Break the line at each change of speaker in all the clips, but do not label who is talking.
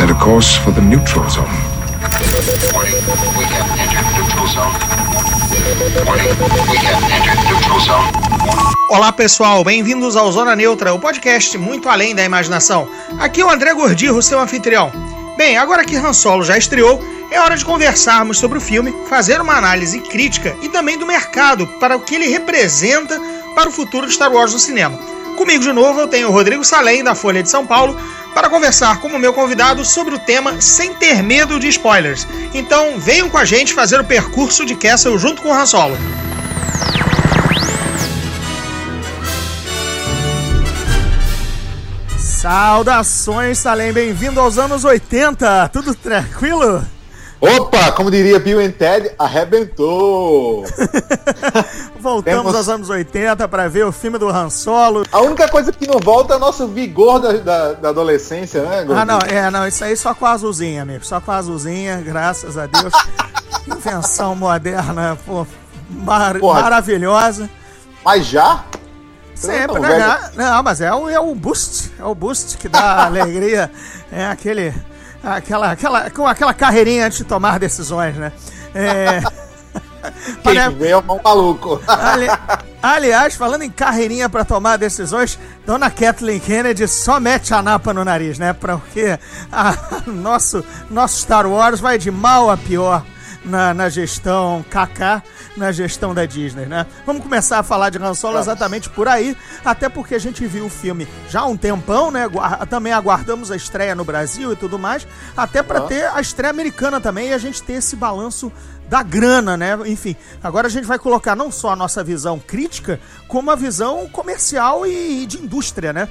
set a course for the neutral zone.
Warning, we have entered neutral zone. Warning, we have entered neutral zone.
Olá pessoal, bem-vindos ao Zona Neutra, o podcast muito além da imaginação. Aqui é o André Gordirro, seu anfitrião. Bem, agora que Han Solo já estreou, é hora de conversarmos sobre o filme, fazer uma análise crítica e também do mercado para o que ele representa para o futuro de Star Wars no cinema. Comigo de novo eu tenho o Rodrigo Salem, da Folha de São Paulo, para conversar como meu convidado sobre o tema sem ter medo de spoilers. Então venham com a gente fazer o percurso de Castle junto com o Han Solo. Saudações, Salem, bem-vindo aos anos 80, tudo tranquilo?
Opa, como diria Bill and Ted, arrebentou!
Voltamos
Temos-
aos anos 80 para ver o filme do Han Solo.
A única coisa que não volta é o nosso vigor da, da, da adolescência, né, Gordinho?
Ah, não, é, não, isso aí só com a azulzinha, amigo. Só com a azulzinha, graças a Deus. Invenção moderna, pô, mar- maravilhosa.
Mas já?
Sempre, né? Não, mas é o, é o boost. É o boost que dá alegria. É aquele. Aquela, aquela, com aquela carreirinha antes de tomar decisões, né? É.
Quem
Olha,
vem é um maluco.
Ali- aliás, falando em carreirinha pra tomar decisões, Dona Kathleen Kennedy só mete a napa no nariz, né? Porque a- nosso, nosso Star Wars vai de mal a pior na, na gestão KK, na gestão da Disney, né? Vamos começar a falar de Han Solo exatamente por aí, até porque a gente viu o filme já há um tempão, né? Também aguardamos a estreia no Brasil e tudo mais, até
Ah.
ter a estreia americana também e a gente ter esse balanço da grana, né? Enfim, agora a gente vai colocar não só a nossa visão crítica, como a visão comercial e de indústria, né?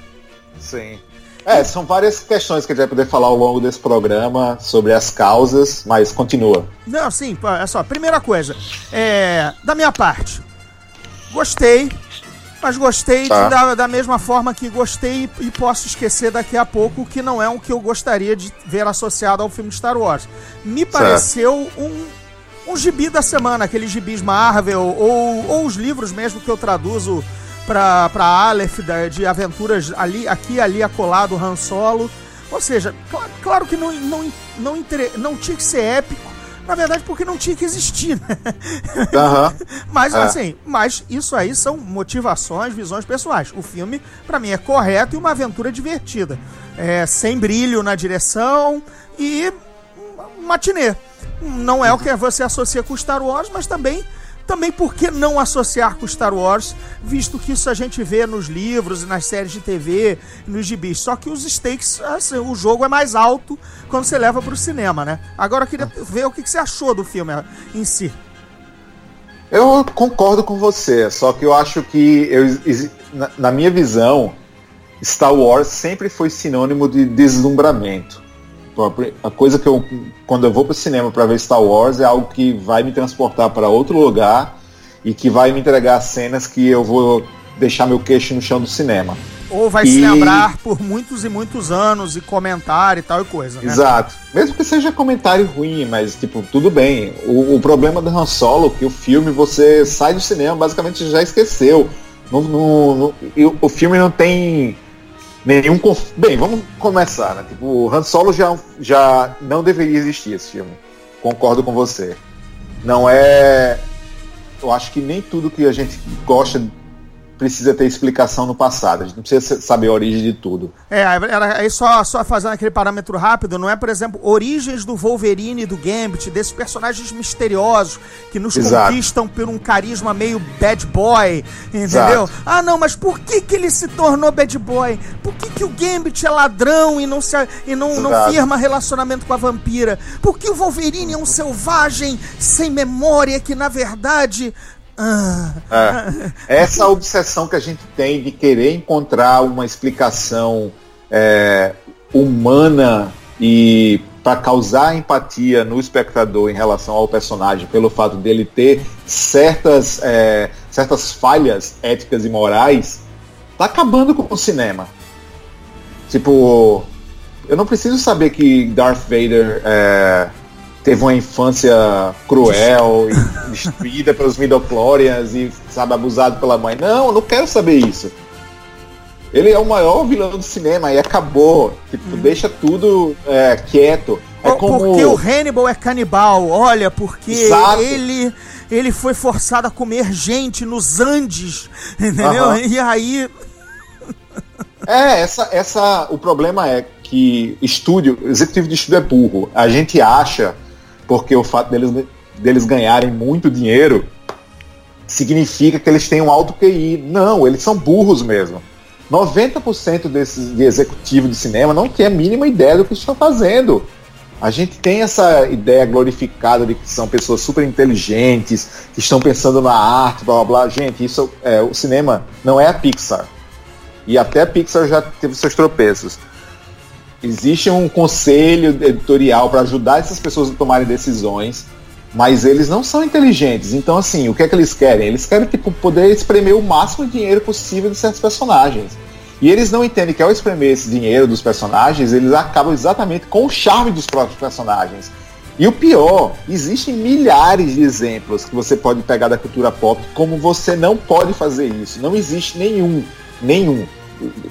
Sim. É, são várias questões que a gente vai poder falar ao longo desse programa sobre as causas, mas continua.
Não, sim, é só. Primeira coisa, é, da minha parte, gostei, mas gostei de-
Tá.
da, da mesma forma que gostei e, e posso esquecer daqui a pouco que não é o que eu gostaria de ver associado ao filme Star Wars. Me pareceu um, um gibi da semana, aqueles gibis Marvel ou, ou os livros mesmo que eu traduzo pra, pra Aleph da- de aventuras ali, aqui ali acolado Han Solo. Ou seja, cla- claro que não, não, não, intere- não tinha que ser épico, na verdade porque não tinha que existir, né?
Aham.
Mas
É.
assim, mas isso aí são motivações, visões pessoais. O filme, pra mim, é correto e uma aventura divertida. É, sem brilho na direção e matinê. Não é o que você associa com Star Wars, mas também, também por que não associar com Star Wars, visto que isso a gente vê nos livros e nas séries de TV, nos gibis. Só que os stakes, assim, o jogo é mais alto quando você leva pro cinema, né? Agora eu queria ver o que você achou do filme em si.
Eu concordo com você, só que eu acho que eu, na minha visão, Star Wars sempre foi sinônimo de deslumbramento. A coisa que eu, quando eu vou pro cinema para ver Star Wars, é algo que vai me transportar para outro lugar e que vai me entregar cenas que eu vou deixar meu queixo no chão do cinema.
Ou vai se
E-
lembrar por muitos e muitos anos e comentar e tal e coisa, né?
Exato. Mesmo que seja comentário ruim, mas tipo, tudo bem. O, o problema do Han Solo é que o filme você sai do cinema, basicamente já esqueceu. Não- não- não- e o, o filme não tem nenhum. conf- Bem, vamos começar, né? Tipo, o Han Solo já, já não deveria existir esse filme. Concordo com você. Não é. Eu acho que nem tudo que a gente gosta precisa ter explicação no passado. A gente não precisa saber a origem de tudo.
É, era aí só, só fazendo aquele parâmetro rápido, não é, por exemplo, origens do Wolverine e do Gambit, desses personagens misteriosos que nos
Exato.
conquistam por um carisma meio bad boy, entendeu?
Exato.
Ah, não, mas por que, que ele se tornou bad boy? Por que, que o Gambit é ladrão e não, se, e não, não firma relacionamento com a vampira? Por que o Wolverine é um selvagem sem memória que, na verdade.
É. Essa obsessão que a gente tem de querer encontrar uma explicação é, humana e para causar empatia no espectador em relação ao personagem, pelo fato dele ter certas, é, certas falhas éticas e morais, tá acabando com o cinema. Tipo, eu não preciso saber que Darth Vader é, teve uma infância cruel e destruída pelos midichlorians e, sabe, abusado pela mãe. Não, eu não quero saber isso. Ele é o maior vilão do cinema e acabou. Tipo, deixa tudo é, quieto. É como.
Porque o Hannibal é canibal, olha, porque
Exato.
ele ele foi forçado a comer gente nos Andes, entendeu?
Aham.
E aí,
É, essa, essa, o problema é que estúdio, executivo de estúdio é burro. A gente acha, porque o fato deles, deles ganharem muito dinheiro significa que eles têm um alto QI. Não, eles são burros mesmo. 90% desses de executivo de cinema não tem a mínima ideia do que estão fazendo. A gente tem essa ideia glorificada de que são pessoas super inteligentes, que estão pensando na arte, blá blá blá. Gente, isso é o cinema não é a Pixar. E até a Pixar já teve seus tropeços. Existe um conselho editorial para ajudar essas pessoas a tomarem decisões, mas eles não são inteligentes. Então, assim, o que é que eles querem? Eles querem tipo, poder espremer o máximo de dinheiro possível de certos personagens. E eles não entendem que ao espremer esse dinheiro dos personagens, eles acabam exatamente com o charme dos próprios personagens. E o pior, existem milhares de exemplos que você pode pegar da cultura pop como você não pode fazer isso. Não existe nenhum, nenhum.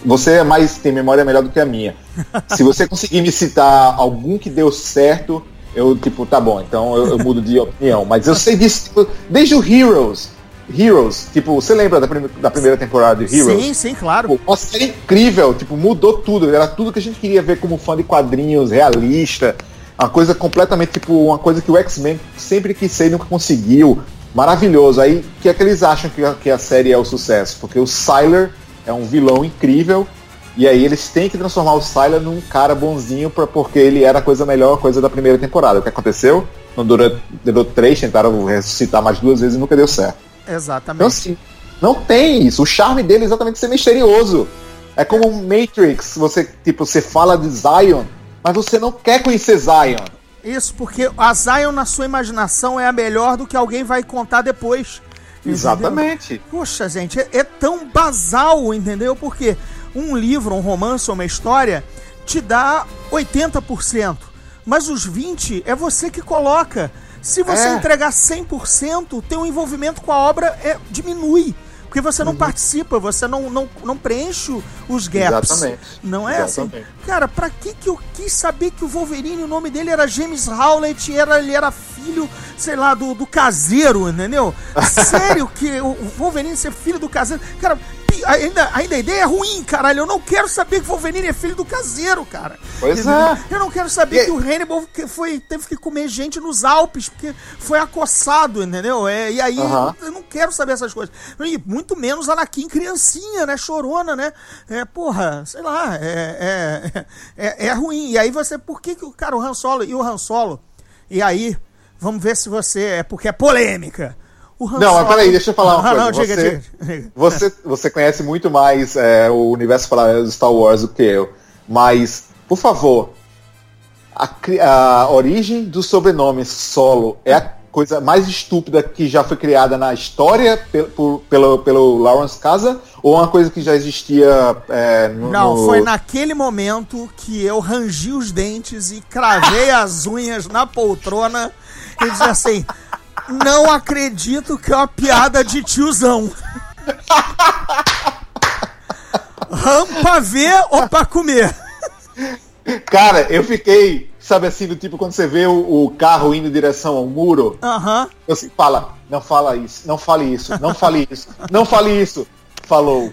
Você é mais tem memória melhor do que a minha. Se você conseguir me citar algum que deu certo, eu tipo, tá bom, então eu, eu mudo de opinião. Mas eu sei disso tipo, desde o Heroes. Heroes, tipo, você lembra da, prime- da primeira temporada de Heroes?
sim, sim, claro.
Pô, Uma série incrível, tipo, mudou tudo. Era tudo que a gente queria ver como fã de quadrinhos, realista. Uma coisa completamente, tipo, uma coisa que o X-Men sempre quis ser e nunca conseguiu. Maravilhoso. Aí, o que é que eles acham que a, que a série é o sucesso? Porque o Sylar é um vilão incrível. E aí eles têm que transformar o Sylar num cara bonzinho pra, porque ele era a coisa melhor, coisa da primeira temporada. O que aconteceu? Não durou, durou três, tentaram ressuscitar mais duas vezes e nunca deu certo. Então,
Exatamente.
assim, não tem isso. O charme dele é exatamente ser misterioso. É como um Matrix, você, tipo, você fala de Zion, mas você não quer conhecer Zion.
Isso, porque a Zion na sua imaginação é a melhor do que alguém vai contar depois. Entendeu?
Exatamente.
Poxa, gente, é, é tão basal, entendeu? Porque um livro, um romance ou uma história te dá 80%, mas os 20% é você que coloca. Se você
É.
entregar 100%, teu envolvimento com a obra é, diminui. Porque você não participa, você não, não, não preenche os gaps.
Exatamente.
Não é assim?
Exatamente.
Cara, pra que que eu quis saber que o Wolverine, o nome dele era James Howlett, era, ele era filho, sei lá, do, do caseiro, entendeu? Sério que o Wolverine ser filho do caseiro... Cara, ainda, ainda a ideia é ruim, caralho. Eu não quero saber que o Wolverine é filho do caseiro, cara.
Pois é.
Eu não quero saber
E-
que o Hannibal foi, teve que comer gente nos Alpes, porque foi acossado, entendeu? É, e aí
Aham.
eu não quero saber essas coisas. E muito menos Anakin criancinha, né? Chorona, né? É, porra, sei lá, é, é, é, é ruim. E aí você, por que, que o cara, o Han Solo e o Han Solo? E aí, vamos ver se você. É porque é polêmica. Han
Não, mas peraí, deixa eu falar uma
Ah,
coisa.
não, diga,
você,
diga.
Você, você conhece muito mais é, o universo paralelo do Star Wars do que eu. Mas, por favor, a, a origem do sobrenome Solo é a coisa mais estúpida que já foi criada na história pe- por- pelo, pelo Lawrence Casa ou uma coisa que já existia é, no,
Não,
no-
foi naquele momento que eu rangi os dentes e cravei as unhas na poltrona e disse assim: Não acredito que é uma piada de tiozão. Ram pra ver ou pra comer?
Cara, eu fiquei, sabe assim, do tipo quando você vê o, o carro indo em direção ao muro,
Aham.
você fala, não fala isso, não fale isso, não fale isso, não fale isso. Falou.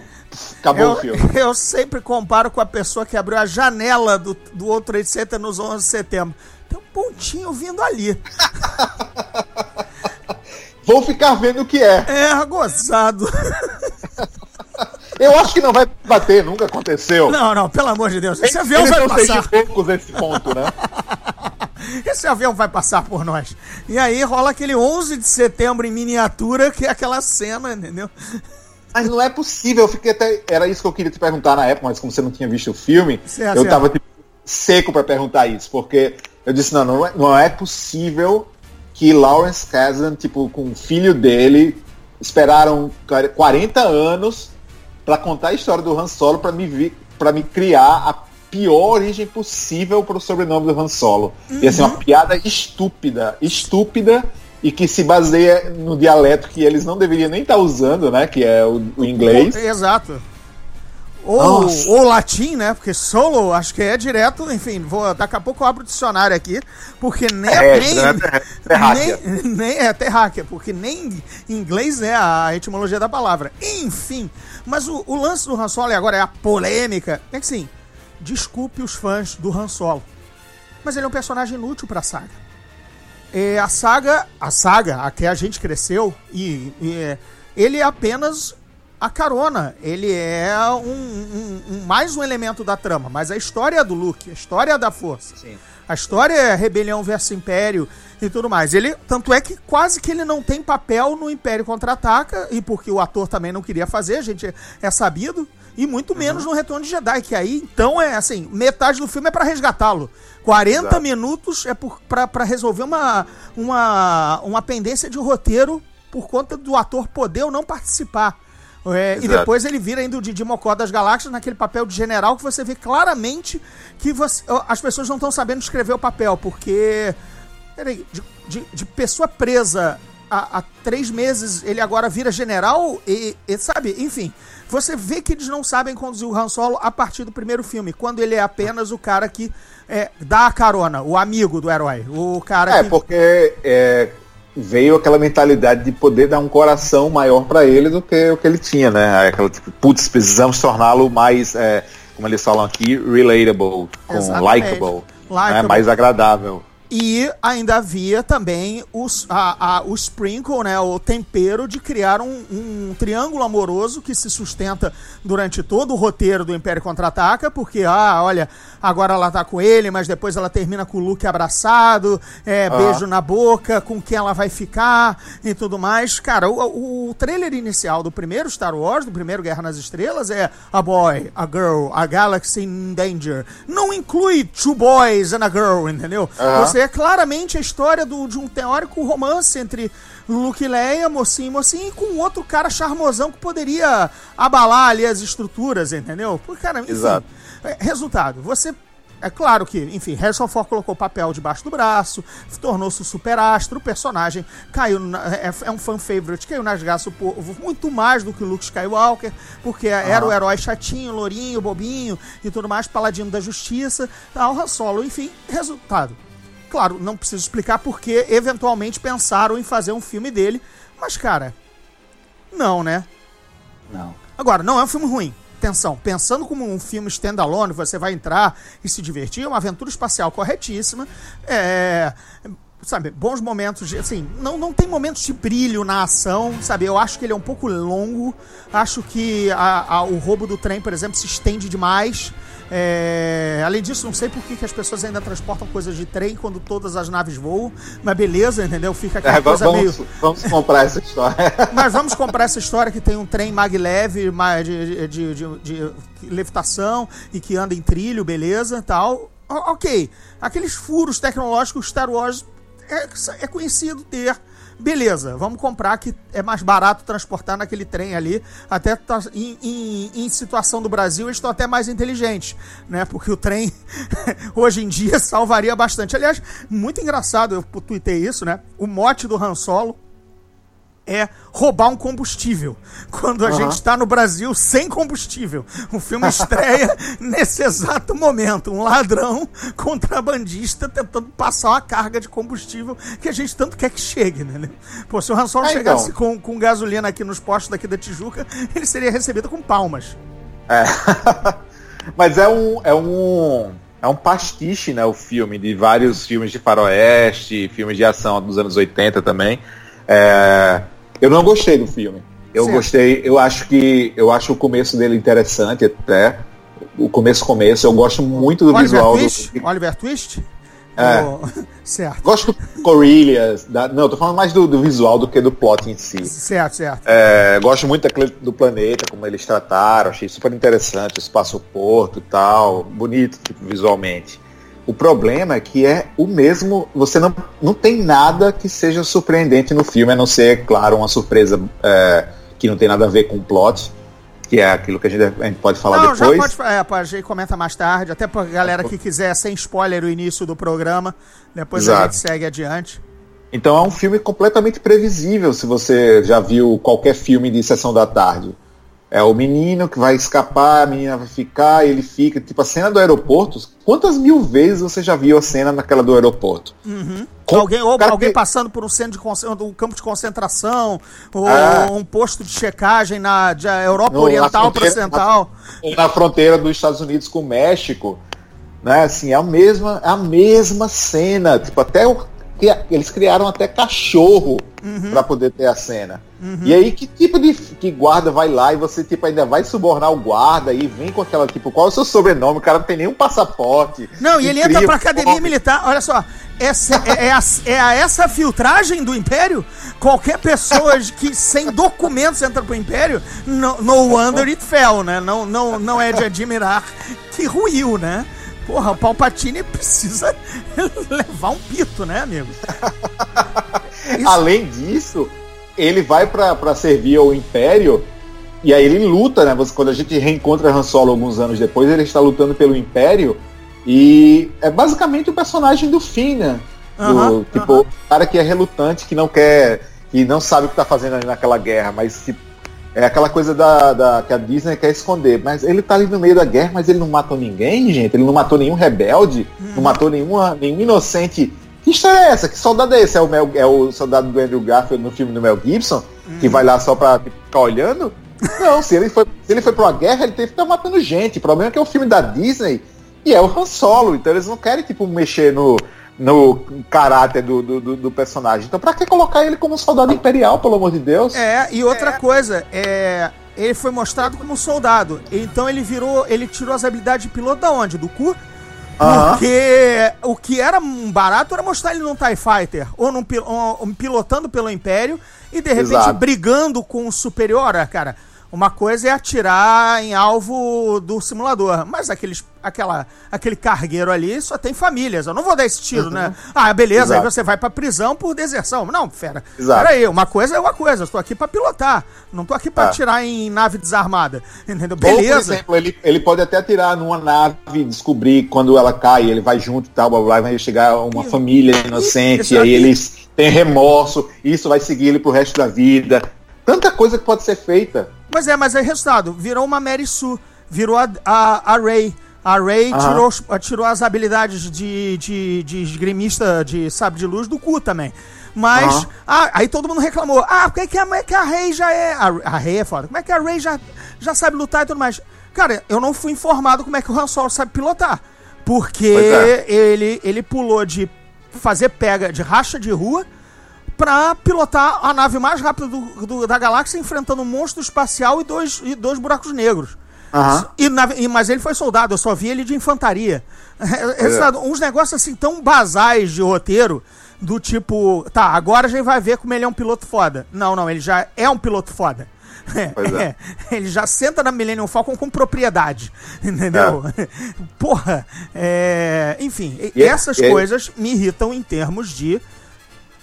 Acabou o
Eu,
filme.
eu sempre comparo com a pessoa que abriu a janela do, do outro Trade Center nos 11 de setembro. Tem um pontinho vindo ali.
Vou ficar vendo o que é.
É, gozado.
Eu acho que não vai bater, nunca aconteceu.
Não, não, pelo amor de Deus. Esse avião
Eles
vai passar.
poucos nesse ponto, né?
Esse avião vai passar por nós. E aí rola aquele 11 de setembro em miniatura, que é aquela cena, entendeu?
Mas não é possível, eu fiquei até. Era isso que eu queria te perguntar na época, mas como você não tinha visto o filme,
Certo,
eu
certo.
tava tipo, seco pra perguntar isso, porque eu disse, não, não é, não é possível que Lawrence Kasdan, tipo, com o filho dele, esperaram 40 anos pra contar a história do Han Solo pra me para me criar a pior origem possível pro sobrenome do Han Solo. E assim,
Uhum.
uma piada estúpida, estúpida e que se baseia no dialeto que eles não deveriam nem estar usando, né? Que é o, o inglês.
Exato. Ou,
Nossa.
ou latim, né? Porque solo, acho que é direto, enfim, vou, daqui a pouco eu abro o dicionário aqui, porque nem,
É,
nem,
terráquea.
nem, nem é terráquea, porque nem em inglês é a etimologia da palavra. Enfim, mas o, o lance do Han Solo, e agora é a polêmica, é que sim, desculpe os fãs do Han Solo, mas ele é um personagem inútil pra saga. É, a saga, a saga a que a gente cresceu, e, e, é, ele é apenas a carona. Ele é um, um- um- mais um elemento da trama. Mas a história é do Luke, a história é da Força.
Sim.
A história é rebelião versus Império e tudo mais. Ele, tanto é que quase que ele não tem papel no Império Contra-Ataca, e porque o ator também não queria fazer, a gente é sabido. E muito menos no Retorno de Jedi, que aí, então, é assim, metade do filme é pra resgatá-lo. 40
Exato.
minutos é pra resolver uma, uma, uma pendência de roteiro por conta do ator poder ou não participar. É, e depois ele vira ainda o Didi Mocó das Galáxias naquele papel de general que você vê claramente que você- as pessoas não estão sabendo escrever o papel, porque. Peraí, de, de- de pessoa presa há, há três meses, ele agora vira general e, e, sabe, enfim. Você vê que eles não sabem conduzir o Han Solo a partir do primeiro filme, quando ele é apenas o cara que é, dá a carona, o amigo do herói, o cara
É,
que.
porque é, veio aquela mentalidade de poder dar um coração maior pra ele do que o que ele tinha, né? Aquela tipo, putz, precisamos torná-lo mais, é, como eles falam aqui, relatable, com
Exatamente.
likable, né?
Likeable.
mais agradável.
E ainda havia também os, a, a- o sprinkle, né, o tempero de criar um, um triângulo amoroso que se sustenta durante todo o roteiro do Império Contra-Ataca, porque, ah, olha, agora ela tá com ele, mas depois ela termina com o Luke abraçado, é,
Aham.
beijo na boca, com quem ela vai ficar e tudo mais. Cara, o, o trailer inicial do primeiro Star Wars, do primeiro Guerra nas Estrelas, é a boy, a girl, a galaxy in danger. Não inclui two boys and a girl, entendeu?
Aham.
Você é claramente a história do- de um teórico romance entre Luke e Leia, mocinho e mocinho, e com um outro cara charmosão que poderia abalar ali as estruturas, entendeu? Porque, cara, enfim,
Exato.
é, resultado, você... É claro que, enfim, Harrison Ford colocou o papel debaixo do braço, tornou-se o superastro, o personagem caiu, na- é, é um fan favorite, caiu nas graças do povo muito mais do que o Luke Skywalker, porque era o herói chatinho, lourinho, bobinho e tudo mais, paladino da justiça, tal, Han Solo, enfim, resultado. Claro, não preciso explicar porque eventualmente pensaram em fazer um filme dele, mas cara, não, né?
Não.
Agora, não é um filme ruim. Atenção, pensando como um filme standalone, você vai entrar e se divertir, é uma aventura espacial corretíssima. É. Sabe, bons momentos de. Assim, não, não tem momentos de brilho na ação, sabe? Eu acho que ele é um pouco longo. Acho que a- a- o roubo do trem, por exemplo, se estende demais. É, além disso, não sei por que, que as pessoas ainda transportam coisas de trem quando todas as naves voam. Mas beleza, entendeu? Fica aquela
É,
coisa
vamos,
meio.
vamos comprar essa história.
Mas vamos comprar essa história que tem um trem maglev ma- de, de, de, de levitação e que anda em trilho, beleza, tal. Ok. Aqueles furos tecnológicos Star Wars é, é conhecido ter. Beleza, vamos comprar que é mais barato transportar naquele trem ali. Até tá em, em- em situação do Brasil, eles estão até mais inteligentes, né? Porque o trem hoje em dia salvaria bastante. Aliás, muito engraçado, eu tuitei isso, né? O mote do Han Solo é roubar um combustível. Quando a
Aham.
gente está no Brasil sem combustível. O filme estreia nesse exato momento. Um ladrão contrabandista tentando passar uma carga de combustível que a gente tanto quer que chegue, né? Pô, se o Han Solo
Ah,
chegasse
então.
com, com gasolina aqui nos postos daqui da Tijuca, ele seria recebido com palmas.
É. Mas é um, é um. É um pastiche, né? O filme, de vários filmes de faroeste, filmes de ação dos anos 80 também. É, eu não gostei do filme. Eu
Certo.
gostei, eu acho que. Eu acho o começo dele interessante até. O começo começo, eu gosto muito do
Oliver
visual
Twist?
do.
Oliver Twist?
É.
O- certo.
Gosto do Corellias. Da, não, tô falando mais do, do visual do que do plot em si.
Certo, certo.
É, gosto muito do planeta, como eles trataram, achei super interessante, o espaço-porto e tal, bonito tipo, visualmente. O problema é que é o mesmo, você não, não tem nada que seja surpreendente no filme, a não ser, claro, uma surpresa é, que não tem nada a ver com o plot, que é aquilo que a gente, a gente pode falar
Não, já
depois.
pode. É, a gente comenta mais tarde, até pra galera que quiser, sem spoiler, o início do programa. Depois a
Exato.
gente segue adiante.
Então é um filme completamente previsível se você já viu qualquer filme de sessão da tarde. É o menino que vai escapar, a menina vai ficar, ele fica. Tipo, a cena do aeroporto. Quantas mil vezes você já viu a cena naquela do aeroporto? Com-
alguém ou alguém passando por um centro de conce- um campo de concentração, ou
Ah.
um posto de checagem na de Europa
No-
Oriental
na
para
fronteira-
Ocidental.
na fronteira dos Estados Unidos com o México, né? Assim, é a mesma, é a mesma cena. Tipo, até o, eles criaram até cachorro
Uhum.
pra poder ter a cena. E aí, que tipo de que guarda vai lá e você tipo ainda vai subornar o guarda e vem com aquela tipo, qual é o seu sobrenome? O cara não tem nenhum passaporte.
Não, e ele entra pra academia militar. Olha só, essa, é, é a, é a essa filtragem do Império? Qualquer pessoa que sem documentos entra pro Império, no, no wonder it fell, né? Não, não, não é de admirar que ruiu, né? Porra, o Palpatine precisa levar um pito, né, amigo? Isso-
Além disso, ele vai pra servir ao Império e aí ele luta, né? Quando a gente reencontra Han Solo alguns anos depois, ele está lutando pelo Império e é basicamente o personagem do Finn, né? Do, tipo, o cara que é relutante, que não quer, que não sabe o que tá fazendo ali naquela guerra, mas tipo, é aquela coisa da, da- que a Disney quer esconder. Mas ele tá ali no meio da guerra, mas ele não matou ninguém, gente. Ele não matou nenhum rebelde,
Uhum.
não matou nenhuma, nenhum inocente. Que história é essa? Que soldado é esse? É o, Mel- é o soldado do Andrew Garfield no filme do Mel Gibson?
Uhum.
Que vai lá só pra tipo, ficar olhando? Não, se ele, foi, se ele foi pra uma guerra, ele teve que estar matando gente. O problema é que é um filme da Disney e é o Han Solo. Então eles não querem, tipo, mexer no, no caráter do, do, do- do personagem. Então pra que colocar ele como um soldado imperial, pelo amor de Deus?
É, e outra coisa, é, ele foi mostrado como um soldado. Então ele virou, ele tirou as habilidades de piloto da onde? Do cu? Porque o que era um barato era mostrar ele num TIE Fighter, ou num ou- pilotando pelo Império, e de repente
Exato.
brigando com o superior. Cara, uma coisa é atirar em alvo do simulador, mas aqueles, aquela, aquele cargueiro ali só tem famílias. Eu não vou dar esse tiro, né? Ah, beleza, aí
Exato.
você vai pra prisão por deserção. Não, fera.
Exato.
Peraí, uma coisa é uma coisa. Eu tô aqui pra pilotar. Não tô aqui pra
Ah.
atirar em nave desarmada. Entendeu?
Ou, por
Beleza.
exemplo, ele, ele pode até atirar numa nave e descobrir quando ela cai, ele vai junto e tal, blá, blá, vai chegar uma
Isso.
família inocente, e aí eles têm remorso, isso vai seguir ele pro resto da vida. Tanta coisa que pode ser feita.
Mas é, mas é resultado. Virou uma Mary Sue. Virou a, a, a Ray. A Ray tirou, tirou as habilidades de, de, de esgrimista de sabre de luz do cu também. Mas, ah, aí todo mundo reclamou. Ah, por que, que, a, como é que a Ray já é. A, a Ray é foda. Como é que a Ray já, já sabe lutar e tudo mais? Cara, eu não fui informado como é que o Han Solo sabe pilotar. Porque
é.
ele, ele pulou de fazer pega de racha de rua pra pilotar a nave mais rápida do- do- da galáxia enfrentando um monstro espacial e dois, e dois buracos negros.
Aham.
E, na- e- mas ele foi soldado, eu só vi ele de infantaria. Resultado, Uns negócios assim tão basais de roteiro, do tipo, tá, agora a gente vai ver como ele é um piloto foda. Não, não, ele já é um piloto foda.
Pois é.
Ele já senta na Millennium Falcon com propriedade. Entendeu? Porra, é, enfim, e-
é-
essas
é-
coisas me irritam em termos de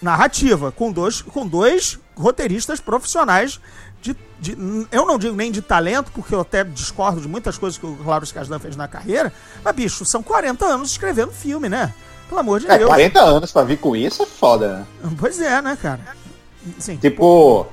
narrativa, com dois, com dois roteiristas profissionais de, de- Eu não digo nem de talento, porque eu até discordo de muitas coisas que o Lauro Casdan fez na carreira, mas, bicho, são 40 anos escrevendo filme, né? Pelo amor de
É,
Deus.
40 anos pra vir com isso é foda, né?
Pois é, né, cara? Sim.
Tipo,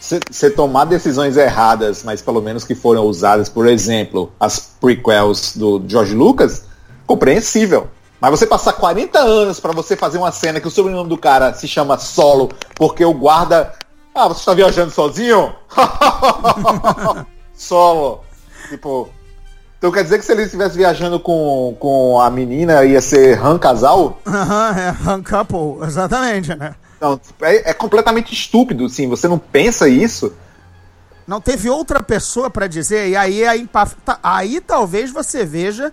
você tomar decisões erradas, mas pelo menos que foram usadas, por exemplo, as prequels do George Lucas, compreensível. Mas você passar 40 anos pra você fazer uma cena que o sobrenome do cara se chama Solo, porque o guarda. Ah, você está viajando sozinho? Solo. Tipo. Então quer dizer que se ele estivesse viajando com, com a menina ia ser Han casal?
Aham, é Han Couple, exatamente, né?
Não, é, é completamente estúpido, sim. Você não pensa isso.
Não teve outra pessoa pra dizer, e aí, aí, aí talvez você veja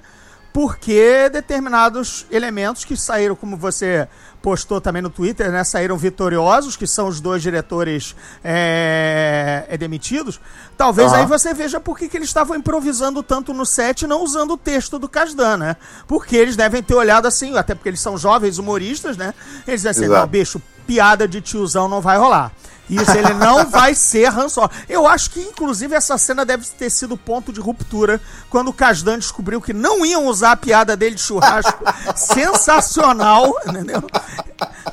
porque determinados elementos que saíram, como você postou também no Twitter, né, saíram vitoriosos, que são os dois diretores é, é, demitidos. Talvez
Aham.
aí você veja por que que eles estavam improvisando tanto no set e não usando o texto do Kasdan, né? Porque eles devem ter olhado assim, até porque eles são jovens humoristas, né? Eles dizem assim, não, bicho, piada de tiozão não vai rolar. Isso, ele não vai ser Han Solo. Eu acho que, inclusive, essa cena deve ter sido ponto de ruptura quando o Kasdan descobriu que não iam usar a piada dele de churrasco. Sensacional, entendeu?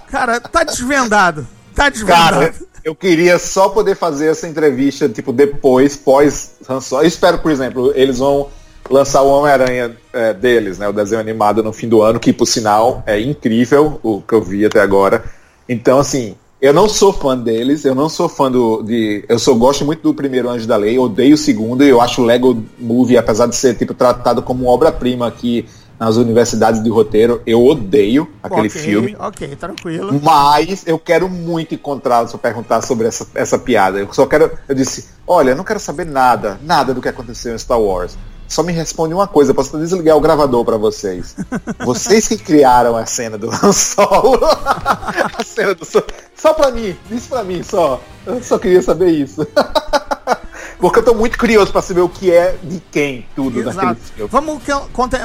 Cara, tá desvendado. Tá desvendado.
Cara, eu queria só poder fazer essa entrevista, tipo, depois, pós Han Solo. Eu espero, por exemplo, eles vão lançar o Homem-Aranha é, deles, né? O desenho animado no fim do ano, que por sinal é incrível o que eu vi até agora. Então, assim, eu não sou fã deles, eu não sou fã do. De, eu só gosto muito do primeiro Anjo da Lei, odeio o segundo, e eu acho o Lego Movie, apesar de ser tipo, tratado como obra-prima aqui nas universidades de roteiro, eu odeio aquele
Ok,
filme.
Ok, tranquilo.
Mas eu quero muito encontrá-lo para perguntar sobre essa, essa piada. Eu só quero. Eu disse, olha, eu não quero saber nada, nada do que aconteceu em Star Wars. Só me responde uma coisa, eu posso desligar o gravador para vocês. Vocês que criaram a cena do Han Solo. a cena do Solo. Só pra mim, diz pra mim só. Eu só queria saber isso. Porque eu tô muito curioso para saber o que é de quem tudo naquele
Exato.
filme.
Vamos,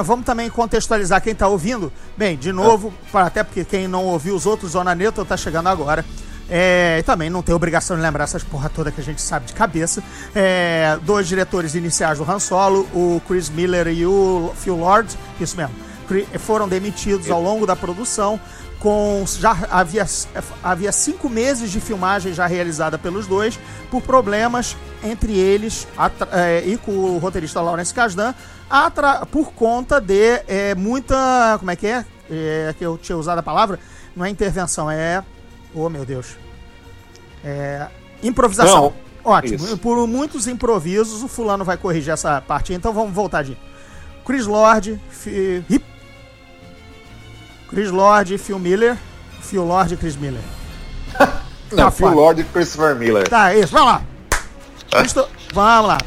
vamos também contextualizar quem está ouvindo. Bem, de novo, pra- até porque quem não ouviu os outros Zona Neutra tá chegando agora. É, também não tem obrigação de lembrar essas porra toda que a gente sabe de cabeça. É, dois diretores iniciais do Han Solo, o Chris Miller e o Phil Lord, isso mesmo, foram demitidos ao longo da produção. Com, já havia, havia cinco meses de filmagem já realizada pelos dois por problemas entre eles é, e com o roteirista Lawrence Kasdan por conta de é, muita como é que é? é que eu tinha usado a palavra não é intervenção é oh meu Deus é, improvisação
Não,
ótimo
isso.
por muitos improvisos o fulano vai corrigir essa parte então vamos voltar de Chris Lord fi, Hip- Chris Lord Phil Miller Phil Lord e Chris Miller
Não,
Tá
Phil. Lord e Christopher Miller.
Tá, isso, vamos lá. Cristo- Vamos lá.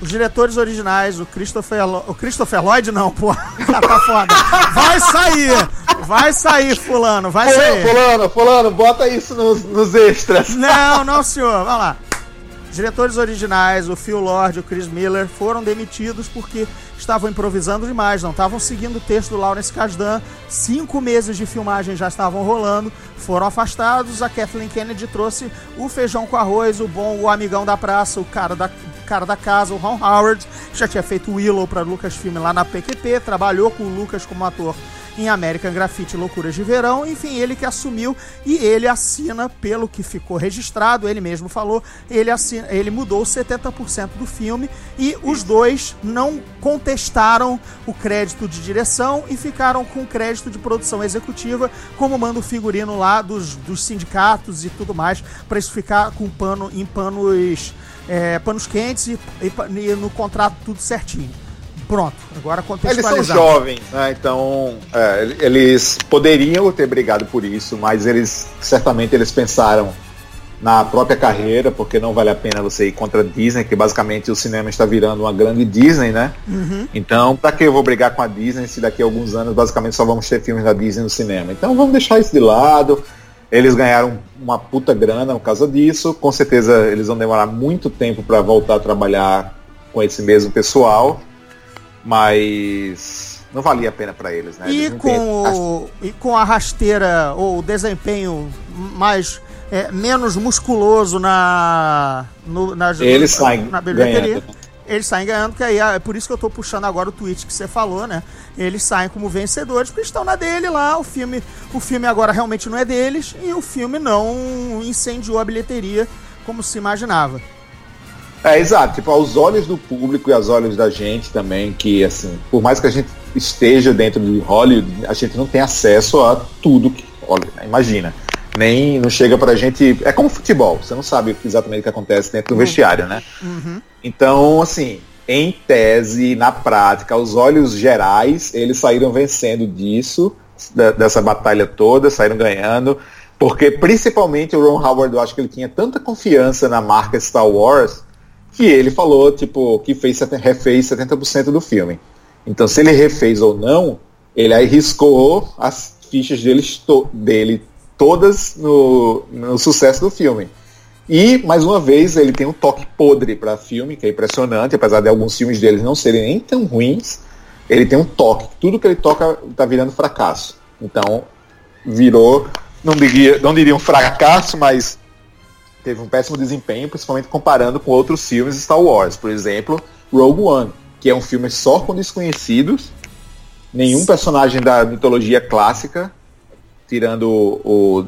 Os diretores originais, o Christopher, Lo- o Christopher Lloyd, não, pô. tá foda. Vai sair. Vai sair, fulano, vai sair.
Fulano, fulano, bota isso nos, nos extras.
Não, não, senhor. Vamos lá. Diretores originais, o Phil Lord e o Chris Miller, foram demitidos porque estavam improvisando demais, não estavam seguindo o texto do Lawrence Kasdan. Cinco meses de filmagem já estavam rolando, foram afastados. A Kathleen Kennedy trouxe o feijão com arroz, o bom, o amigão da praça, o cara da, cara da casa, o Ron Howard, já tinha feito Willow para Lucasfilm lá na PQP, trabalhou com o Lucas como ator em American Graffiti Loucuras de Verão, enfim, ele que assumiu e ele assina pelo que ficou registrado, ele mesmo falou, ele assina, ele mudou 70% do filme e os dois não contestaram o crédito de direção e ficaram com crédito de produção executiva, como manda o figurino lá dos, dos sindicatos e tudo mais, para isso ficar com pano em panos é, panos quentes e, e e no contrato tudo certinho. Pronto, agora
Eles
contextualizando.
são jovens, né? Então, é, eles poderiam ter brigado por isso, mas eles certamente eles pensaram na própria carreira, porque não vale a pena você ir contra a Disney, que basicamente o cinema está virando uma grande Disney, né? Então, para que eu vou brigar com a Disney se daqui a alguns anos basicamente só vamos ter filmes da Disney no cinema? Então, vamos deixar isso de lado. Eles ganharam uma puta grana por causa disso. Com certeza eles vão demorar muito tempo para voltar a trabalhar com esse mesmo pessoal, mas não valia a pena para eles, né?
E
Eles
com, o, e com a rasteira ou o desempenho mais é, menos musculoso na no, na,
Eles saem
na bilheteria,
ganhando.
eles saem ganhando, que aí é por isso que eu tô puxando agora o tweet que você falou, né? Eles saem como vencedores porque estão na dele lá. O filme, o filme agora realmente não é deles e o filme não incendiou a bilheteria como se imaginava.
É, exato. Tipo, aos olhos do público e aos olhos da gente também, que assim, por mais que a gente esteja dentro de Hollywood, a gente não tem acesso a tudo que. Olha, imagina. Nem não chega pra gente. É como futebol, você não sabe exatamente o que acontece dentro do vestiário, né? Então, assim, em tese, na prática, aos olhos gerais, eles saíram vencendo disso, da- dessa batalha toda, saíram ganhando. Porque principalmente o Ron Howard, eu acho que ele tinha tanta confiança na marca Star Wars que ele falou, tipo, que fez, refez 70% do filme. Então, se ele refez ou não, ele arriscou as fichas dele, dele todas no, no sucesso do filme. E, mais uma vez, ele tem um toque podre para filme, que é impressionante, apesar de alguns filmes deles não serem nem tão ruins, ele tem um toque. Tudo que ele toca tá virando fracasso. Então, virou, não diria, não diria um fracasso, mas teve um péssimo desempenho, principalmente comparando com outros filmes Star Wars. Por exemplo, Rogue One, que é um filme só com desconhecidos, nenhum personagem da mitologia clássica, tirando o, o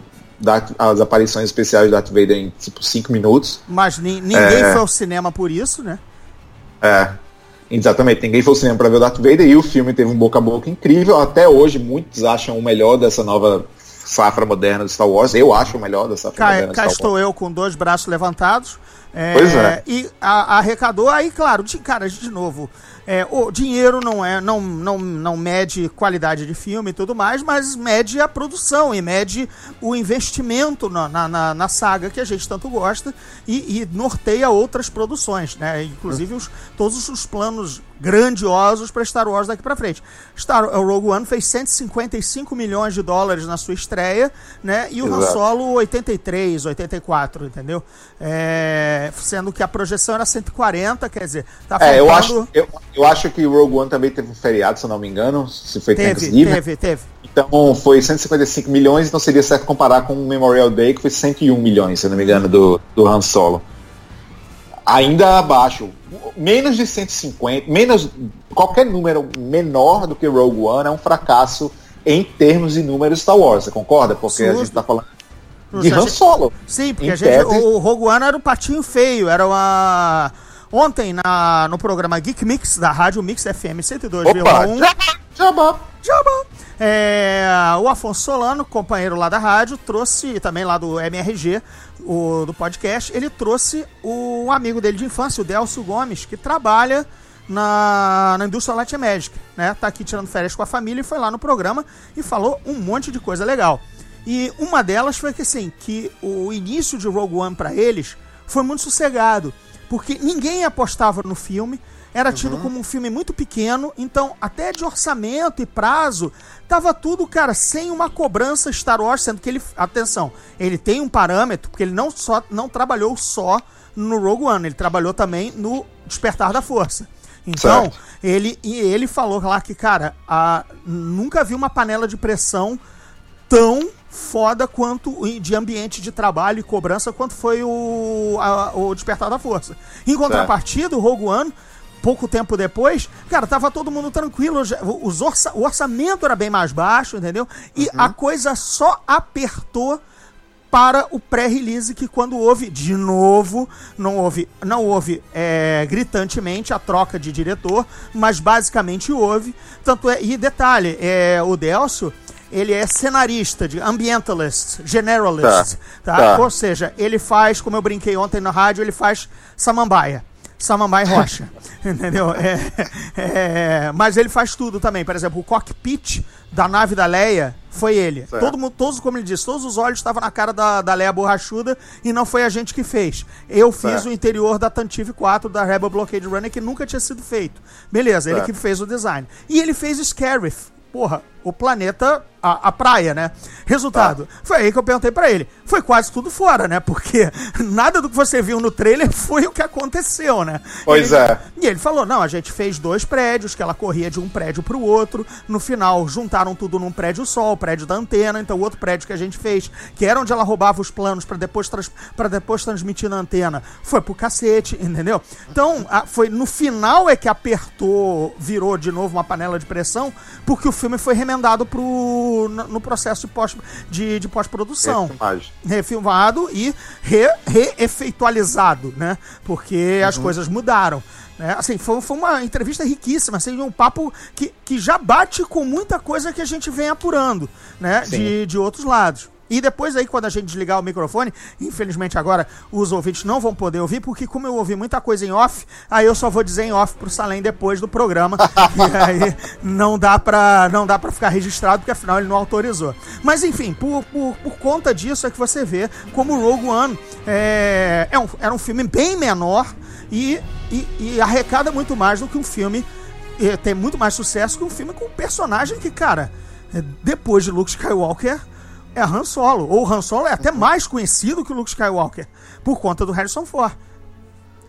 as aparições especiais de Darth Vader em tipo 5 minutos.
Mas ni- ninguém
É.
foi ao cinema por isso, né?
É, exatamente. Ninguém foi ao cinema para ver o Darth Vader e o filme teve um boca a boca incrível. Até hoje, muitos acham o melhor dessa nova safra moderna do Star Wars. Eu acho o melhor da safra
Cá,
moderna
cá
Star
estou
Wars.
eu com dois braços levantados. É,
Pois é.
E a- arrecadou, aí, claro, de, cara, de novo, é, o dinheiro não é, não, não, não mede qualidade de filme e tudo mais, mas mede a produção e mede o investimento na, na, na- na saga que a gente tanto gosta e, e norteia outras produções, né? Inclusive os, todos os planos grandiosos para Star Wars daqui para frente. Star o Rogue One fez 155 milhões de dólares na sua estreia, né? E o Han
Exato.
Solo 83, 84, entendeu? É, sendo que a projeção era 140, quer dizer, tá
É, eu
faltando-
acho, eu, eu acho que o Rogue One também teve um feriado, se eu não me engano, se foi
Teve,
Thanksgiving.
teve, teve.
Então foi 155 milhões, então seria certo comparar com o Memorial Day, que foi 101 milhões, se eu não me engano, do, do Han Solo. Ainda abaixo, menos de 150, menos qualquer número menor do que Rogue One é um fracasso em termos de números Star Wars, você concorda? Porque a gente tá falando de Han Solo.
Sim, porque a gente,
tese-
o Rogue One era o patinho feio, era uma... Ontem, na, no programa Geek Mix, da Rádio Mix FM 102,1...
Opa, jabá, jabá.
Jabá. É, o Afonso Solano, companheiro lá da rádio, trouxe, também lá do MRG, o, do podcast, ele trouxe o, um amigo dele de infância, o Delcio Gomes, que trabalha na, na indústria Light Magic, né? Tá aqui tirando férias com a família e foi lá no programa e falou um monte de coisa legal. E uma delas foi que assim, que o início de Rogue One pra eles foi muito sossegado, porque ninguém apostava no filme, era tido como um filme muito pequeno, então até de orçamento e prazo, tava tudo, cara, sem uma cobrança Star Wars, sendo que ele, atenção, ele tem um parâmetro, porque ele não só não trabalhou só no Rogue One, ele trabalhou também no Despertar da Força. Então,
Certo.
ele e ele falou lá que, cara, a, nunca vi uma panela de pressão tão foda quanto de ambiente de trabalho e cobrança quanto foi o, a- o Despertar da Força. Em contrapartida, o Rogue One, pouco tempo depois, cara, tava todo mundo tranquilo, os orça- o orçamento era bem mais baixo, entendeu? E a coisa só apertou para o pré-release que quando houve de novo não houve não houve é, gritantemente a troca de diretor mas basicamente houve tanto é e detalhe é, o Delcio ele é cenarista de ambientalist generalist tá,
tá.
ou seja ele faz como eu brinquei ontem na rádio ele faz samambaia Samambaia Rocha, entendeu? É, é, mas ele faz tudo também. Por exemplo, o cockpit da nave da Leia foi ele.
Certo.
Todo mundo, todos, como ele disse, todos os olhos estavam na cara da, da Leia borrachuda e não foi a gente que fez. Eu fiz
Certo.
o interior da Tantive 4 da Rebel Blockade Runner que nunca tinha sido feito. Beleza, ele que fez o design. E ele fez Scarif. Porra, o planeta, a, a praia, né? Resultado,
Tá.
foi aí que eu perguntei pra ele. Foi quase tudo fora, né? Porque nada do que você viu no trailer foi o que aconteceu, né?
Pois
Ele-
é.
e ele falou: não, a gente fez dois prédios, que ela corria de um prédio pro outro. No final, juntaram tudo num prédio só, o prédio da antena. Então, o outro prédio que a gente fez, que era onde ela roubava os planos pra depois, trans, pra depois transmitir na antena, foi pro cacete, entendeu? Então, a- foi no final é que apertou, virou de novo uma panela de pressão, porque o filme foi remendado pro, no, processo de pós- de, de pós-produção
Refilmagem.
refilmado e re, reefeitualizado, né? Porque as coisas mudaram. Né? Assim, foi, foi uma entrevista riquíssima, assim, um papo que, que já bate com muita coisa que a gente vem apurando, né?
Sim.
De, de outros lados. E depois aí, quando a gente desligar o microfone, infelizmente agora os ouvintes não vão poder ouvir, porque como eu ouvi muita coisa em off, aí eu só vou dizer em off pro Salem depois do programa. e aí não dá pra, não dá pra ficar registrado, porque afinal ele não autorizou. Mas enfim, por, por, por conta disso é que você vê como o Rogue One é, é um, era um filme bem menor e, e, e arrecada muito mais do que um filme. e tem muito mais sucesso que um filme com um personagem que, cara, é, depois de Luke Skywalker, é Han Solo. Ou Han Solo é até mais conhecido que o Luke Skywalker, por conta do Harrison Ford.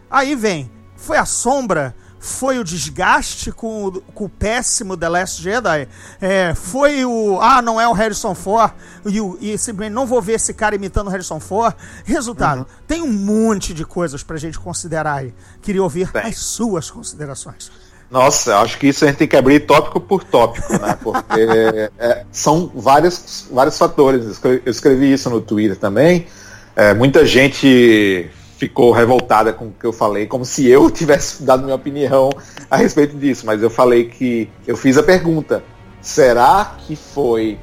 Aí vem, foi a sombra, foi o desgaste com, o- com o péssimo The Last Jedi, é, foi o, ah, não é o Harrison Ford, e, o- e simplesmente não vou ver esse cara imitando o Harrison Ford. Resultado, tem um monte de coisas pra gente considerar aí. Queria ouvir
Tem.
as suas considerações.
Nossa, acho que isso a gente tem que abrir tópico por tópico, né? Porque é, são vários, vários fatores. Eu escrevi, isso no Twitter também. É, muita gente ficou revoltada com o que eu falei, como se eu tivesse dado minha opinião a respeito disso. Mas eu falei que eu fiz a pergunta: será que foi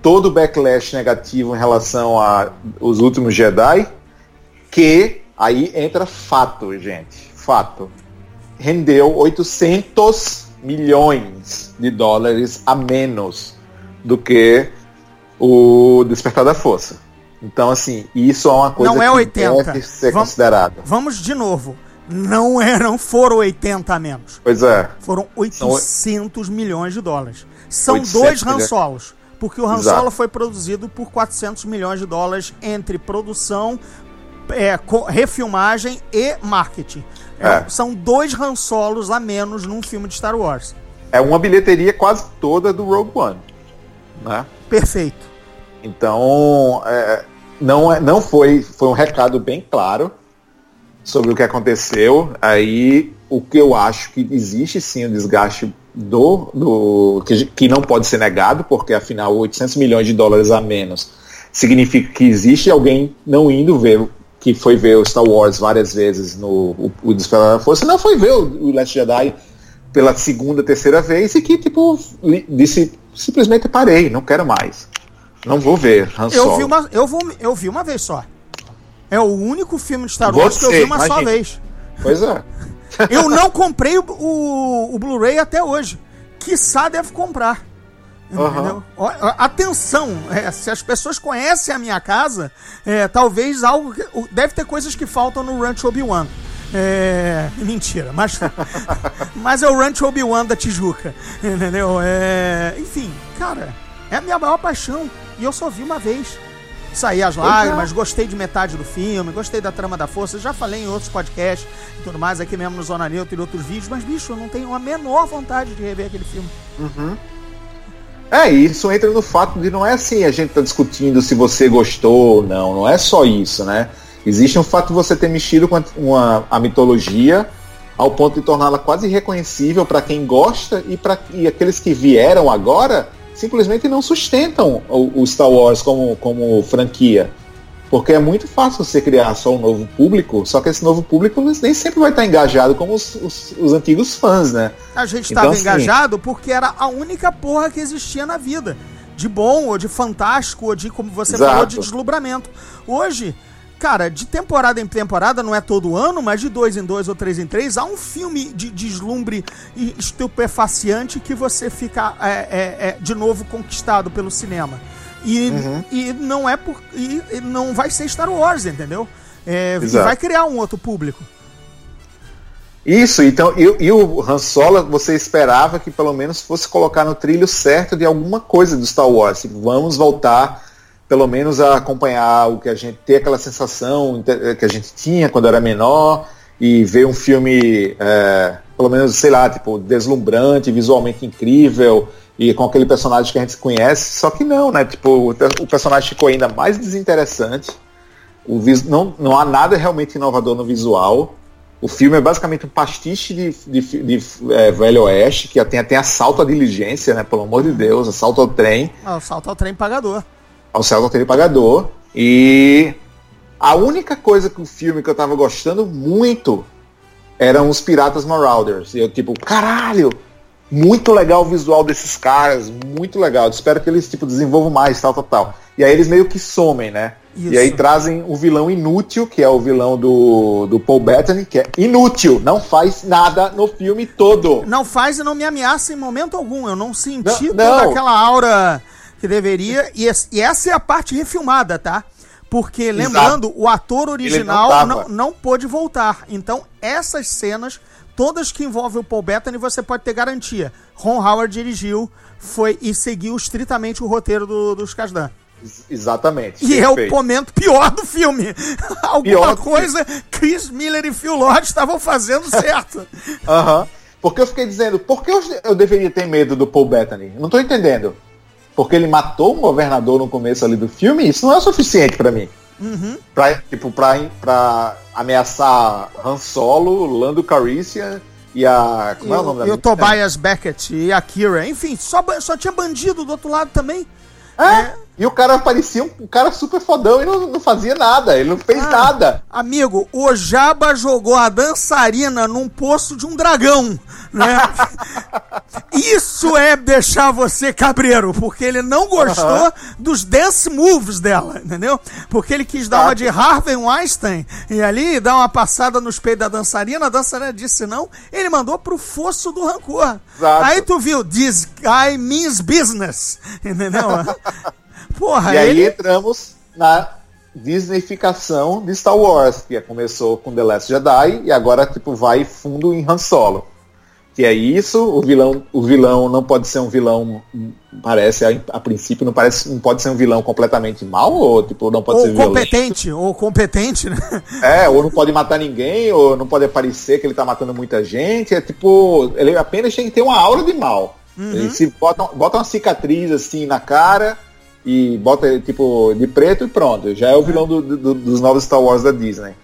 todo o backlash negativo em relação aos últimos Jedi? Que aí entra fato, gente. Fato rendeu 800 milhões de dólares a menos do que o Despertar da Força. Então, assim, isso é uma coisa
não é 80.
que deve ser
vamos,
considerada.
Vamos de novo. Não, é, não foram 80 a menos.
Pois é.
Foram 800 São... milhões de dólares. São dois Han Solos. Porque o Han Exato. Solo foi produzido por 400 milhões de dólares entre produção, é, refilmagem e marketing. É. São dois Han Solos a menos num filme de Star Wars.
É uma bilheteria quase toda do Rogue One. Né?
Perfeito.
Então, é, não, é, não foi, foi um recado bem claro sobre o que aconteceu. Aí, o que eu acho que existe sim o desgaste do, do que, que não pode ser negado, porque afinal 800 milhões de dólares a menos significa que existe alguém não indo ver que foi ver o Star Wars várias vezes no o, o Despertar da Força, não foi ver o, o Last Jedi pela segunda, terceira vez e que, tipo, disse simplesmente parei, não quero mais. Não vou ver Han
Solo. Eu vi uma, eu vou, eu vi uma vez só. É o único filme de Star Wars Você, que eu vi uma só vez.
Pois é.
eu não comprei o, o, o Blu-ray até hoje. Quiçá deve comprar. Uhum. Atenção, é, se as pessoas conhecem a minha casa, é, talvez algo. Que, deve ter coisas que faltam no Ranch Obi-Wan. É, mentira, mas, mas é o Ranch Obi-Wan da Tijuca. Entendeu? É, enfim, cara, é a minha maior paixão. E eu só vi uma vez. Saí as lágrimas, gostei de metade do filme, gostei da trama da força, já falei em outros podcasts e tudo mais, aqui mesmo no Zona Neutra e outros vídeos, mas bicho, eu não tenho a menor vontade de rever aquele filme.
Uhum. É, isso entra no fato de não é assim a gente tá discutindo se você gostou ou não, não é só isso, né? Existe um fato de você ter mexido com uma, a mitologia ao ponto de torná-la quase irreconhecível para quem gosta e para e aqueles que vieram agora simplesmente não sustentam o, o Star Wars como, como franquia. Porque é muito fácil você criar só um novo público, só que esse novo público nem sempre vai estar engajado como os, os, os antigos fãs, né?
A gente estava então, assim, engajado porque era a única porra que existia na vida. De bom, ou de fantástico, ou de, como você Exato. falou, de deslumbramento. Hoje, cara, de temporada em temporada, não é todo ano, mas de dois em dois ou três em três, há um filme de deslumbre estupefaciente que você fica é, é, é, de novo conquistado pelo cinema. E, uhum. e não é por. E, não vai ser Star Wars, entendeu? É, e vai criar um outro público.
Isso, então, e, e, o Han Solo, você esperava que pelo menos fosse colocar no trilho certo de alguma coisa do Star Wars. Tipo, vamos voltar, pelo menos, a acompanhar o que a gente ter aquela sensação que a gente tinha quando era menor e ver um filme, é, pelo menos, sei lá, tipo, deslumbrante, visualmente incrível e com aquele personagem que a gente conhece, só que não, né? Tipo, o personagem ficou ainda mais desinteressante. O vis... não, não há nada realmente inovador no visual. O filme é basicamente um pastiche de, de, de, é, Velho Oeste, que tem até assalto à diligência, né? Pelo amor de Deus, assalto ao trem.
Assalto ao trem pagador.
Assalto ao trem pagador. E a única coisa que o filme que eu tava gostando muito eram os Piratas Marauders. E eu, tipo, caralho, muito legal o visual desses caras, muito legal. Espero que eles tipo desenvolvam mais, tal, tal, tal. E aí eles meio que somem, né? Isso. E aí trazem o vilão inútil, que é o vilão do, do Paul Bettany, que é inútil, não faz nada no filme todo.
Não faz e não me ameaça em momento algum. Eu não senti não, toda não. aquela aura que deveria. E, e, essa é a parte refilmada, tá? Porque, lembrando, Exato. o ator original não, não, não pôde voltar. Então, essas cenas todas que envolvem o Paul Bettany, você pode ter garantia. Ron Howard dirigiu foi e seguiu estritamente o roteiro do, dos Kasdan.
Exatamente.
E perfeito. é o momento pior do filme. Alguma coisa Chris Miller e Phil Lord estavam fazendo certo.
Aham. uhum. Porque eu fiquei dizendo, por que eu, deveria ter medo do Paul Bettany? Não tô entendendo. Porque ele matou um governador no começo ali do filme? Isso não é o suficiente para mim. Uhum. Pra, tipo, pra, pra ameaçar Han Solo, Lando Calrissian e a. Como
e
é o nome da
e o? Tobias Beckett e a Kira. Enfim, só, só tinha bandido do outro lado também.
É, E o cara parecia um, um cara super fodão e não, não fazia nada. Ele não fez
Ah,
nada.
Amigo, o Jabba jogou a dançarina num poço de um dragão, né? Isso é deixar você cabreiro, porque ele não gostou dos dance moves dela, entendeu? Porque ele quis dar uma de Harvey Weinstein e ali dar uma passada nos peitos da dançarina, a dançarina disse não, ele mandou pro fosso do rancor.
Exato.
Aí tu viu, this guy means business, entendeu? Porra,
E aí
ele...
entramos na Disneyficação de Star Wars, que começou com The Last Jedi e agora tipo vai fundo em Han Solo. Que é isso, o vilão, o vilão não pode ser um vilão, parece a, a princípio não parece, não pode ser um vilão completamente mal ou tipo não pode ser
Ou
violento.
competente, ou competente, né?
É, ou não pode matar ninguém, ou não pode aparecer que ele tá matando muita gente. É tipo, ele apenas tem que ter uma aura de mal. Ele se bota, bota uma cicatriz assim na cara e bota ele, tipo de preto e pronto. Já é o vilão do- do- dos novos Star Wars da Disney.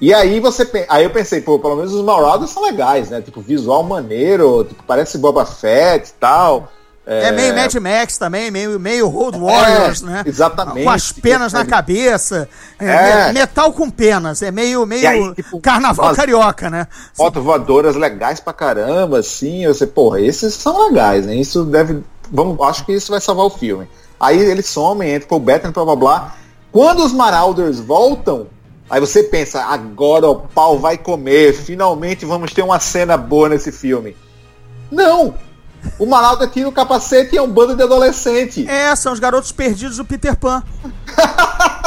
E aí você aí eu pensei, pô, pelo menos os Marauders são legais, né? Tipo, visual maneiro, tipo, parece Boba Fett e tal.
É, meio Mad Max também, meio, meio Road Warriors,
É,
né?
exatamente.
Com as penas na cabeça. É,
É.
me- Metal com penas. É meio, meio
aí, tipo,
carnaval carioca, né?
foto voadoras legais pra caramba, assim, você, porra, esses são legais, né? Isso deve. Vamos, acho que isso vai salvar o filme. Aí eles somem, entra pro Batman, blá blá blá. Quando os Marauders voltam, aí você pensa, agora o pau vai comer, finalmente vamos ter uma cena boa nesse filme. Não! O Marauder tira o capacete e é um bando de adolescente.
É, são os garotos perdidos do Peter Pan.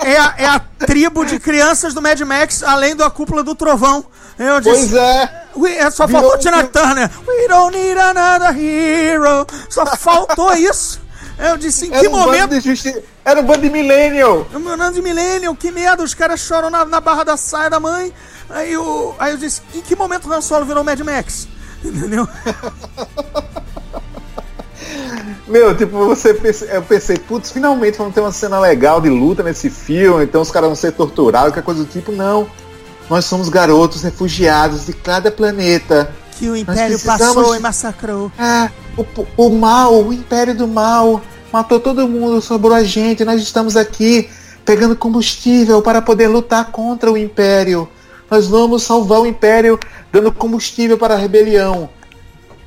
É a, é a tribo de crianças do Mad Max, além da cúpula do trovão. Eu disse,
Pois é.
We, é, só
Virou
faltou
um
Tina Turner. We don't need another hero. Só faltou isso. Eu disse, em que
Era um,
momento
bando justi... Era um bando de millennial.
O meu nome de Millennium, que merda, os caras choram na, na barra da saia da mãe. Aí, o, aí eu disse, em que momento o Han Solo virou Mad Max? Entendeu?
Meu, tipo, você pense- eu pensei, putz, finalmente vamos ter uma cena legal de luta nesse filme, então os caras vão ser torturados, qualquer coisa do tipo, não. Nós somos garotos refugiados de cada planeta.
Que o Império
precisamos-
passou e massacrou.
É, o, o mal, o império do mal, matou todo mundo, sobrou a gente, nós estamos aqui pegando combustível para poder lutar contra o império. Nós vamos salvar o império dando combustível para a rebelião.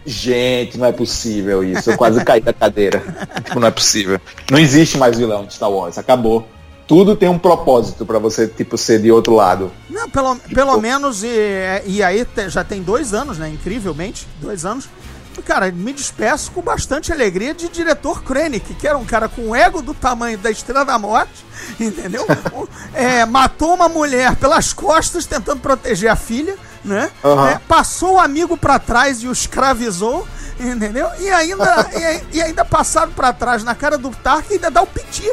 Gente, não é possível isso. Eu quase caí da cadeira. tipo, não é possível. Não existe mais vilão de Star Wars. Acabou. Tudo tem um propósito para você, tipo, ser de outro lado.
Não, pelo, pelo menos, e, e aí te- já tem dois anos, né? Incrivelmente, dois anos. Cara, me despeço com bastante alegria de diretor Krennic, que era um cara com ego do tamanho da Estrela da Morte, entendeu? É, matou uma mulher pelas costas tentando proteger a filha, né?
Aham.
É, passou o amigo pra trás e o escravizou, entendeu? E ainda, e, e ainda passado pra trás na cara do Tark e ainda dá o piti.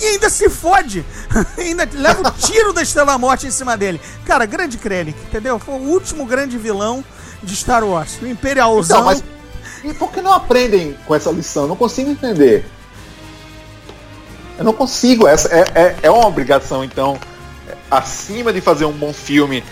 E ainda se fode. ainda leva o tiro da Estrela Morte em cima dele. Cara, grande Krennic, entendeu? Foi o último grande vilão de Star Wars. O Imperialzão.
Então, mas e por que não aprendem com essa lição? Eu não consigo entender. Eu não consigo. Essa é, é, é uma obrigação, então, acima de fazer um bom filme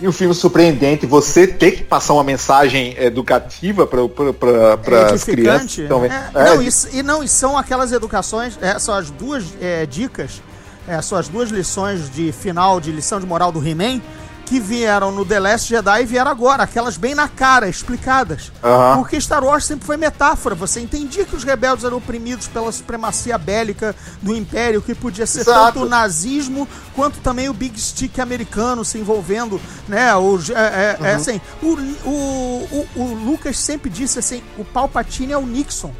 e um filme surpreendente, você ter que passar uma mensagem educativa para as crianças. Então,
É,
é,
não, isso, e não, e são aquelas educações, é, são as duas é, dicas, é, são as duas lições de final de lição de moral do He-Man que vieram no The Last Jedi e vieram agora, aquelas bem na cara, explicadas.
Aham.
Porque Star Wars sempre foi metáfora, você entendia que os rebeldes eram oprimidos pela supremacia bélica do Império, que podia ser
Exato.
tanto o nazismo quanto também o Big Stick americano se envolvendo, né? Os, é, é, é assim, o, o, o, o Lucas sempre disse assim, o Palpatine é o Nixon.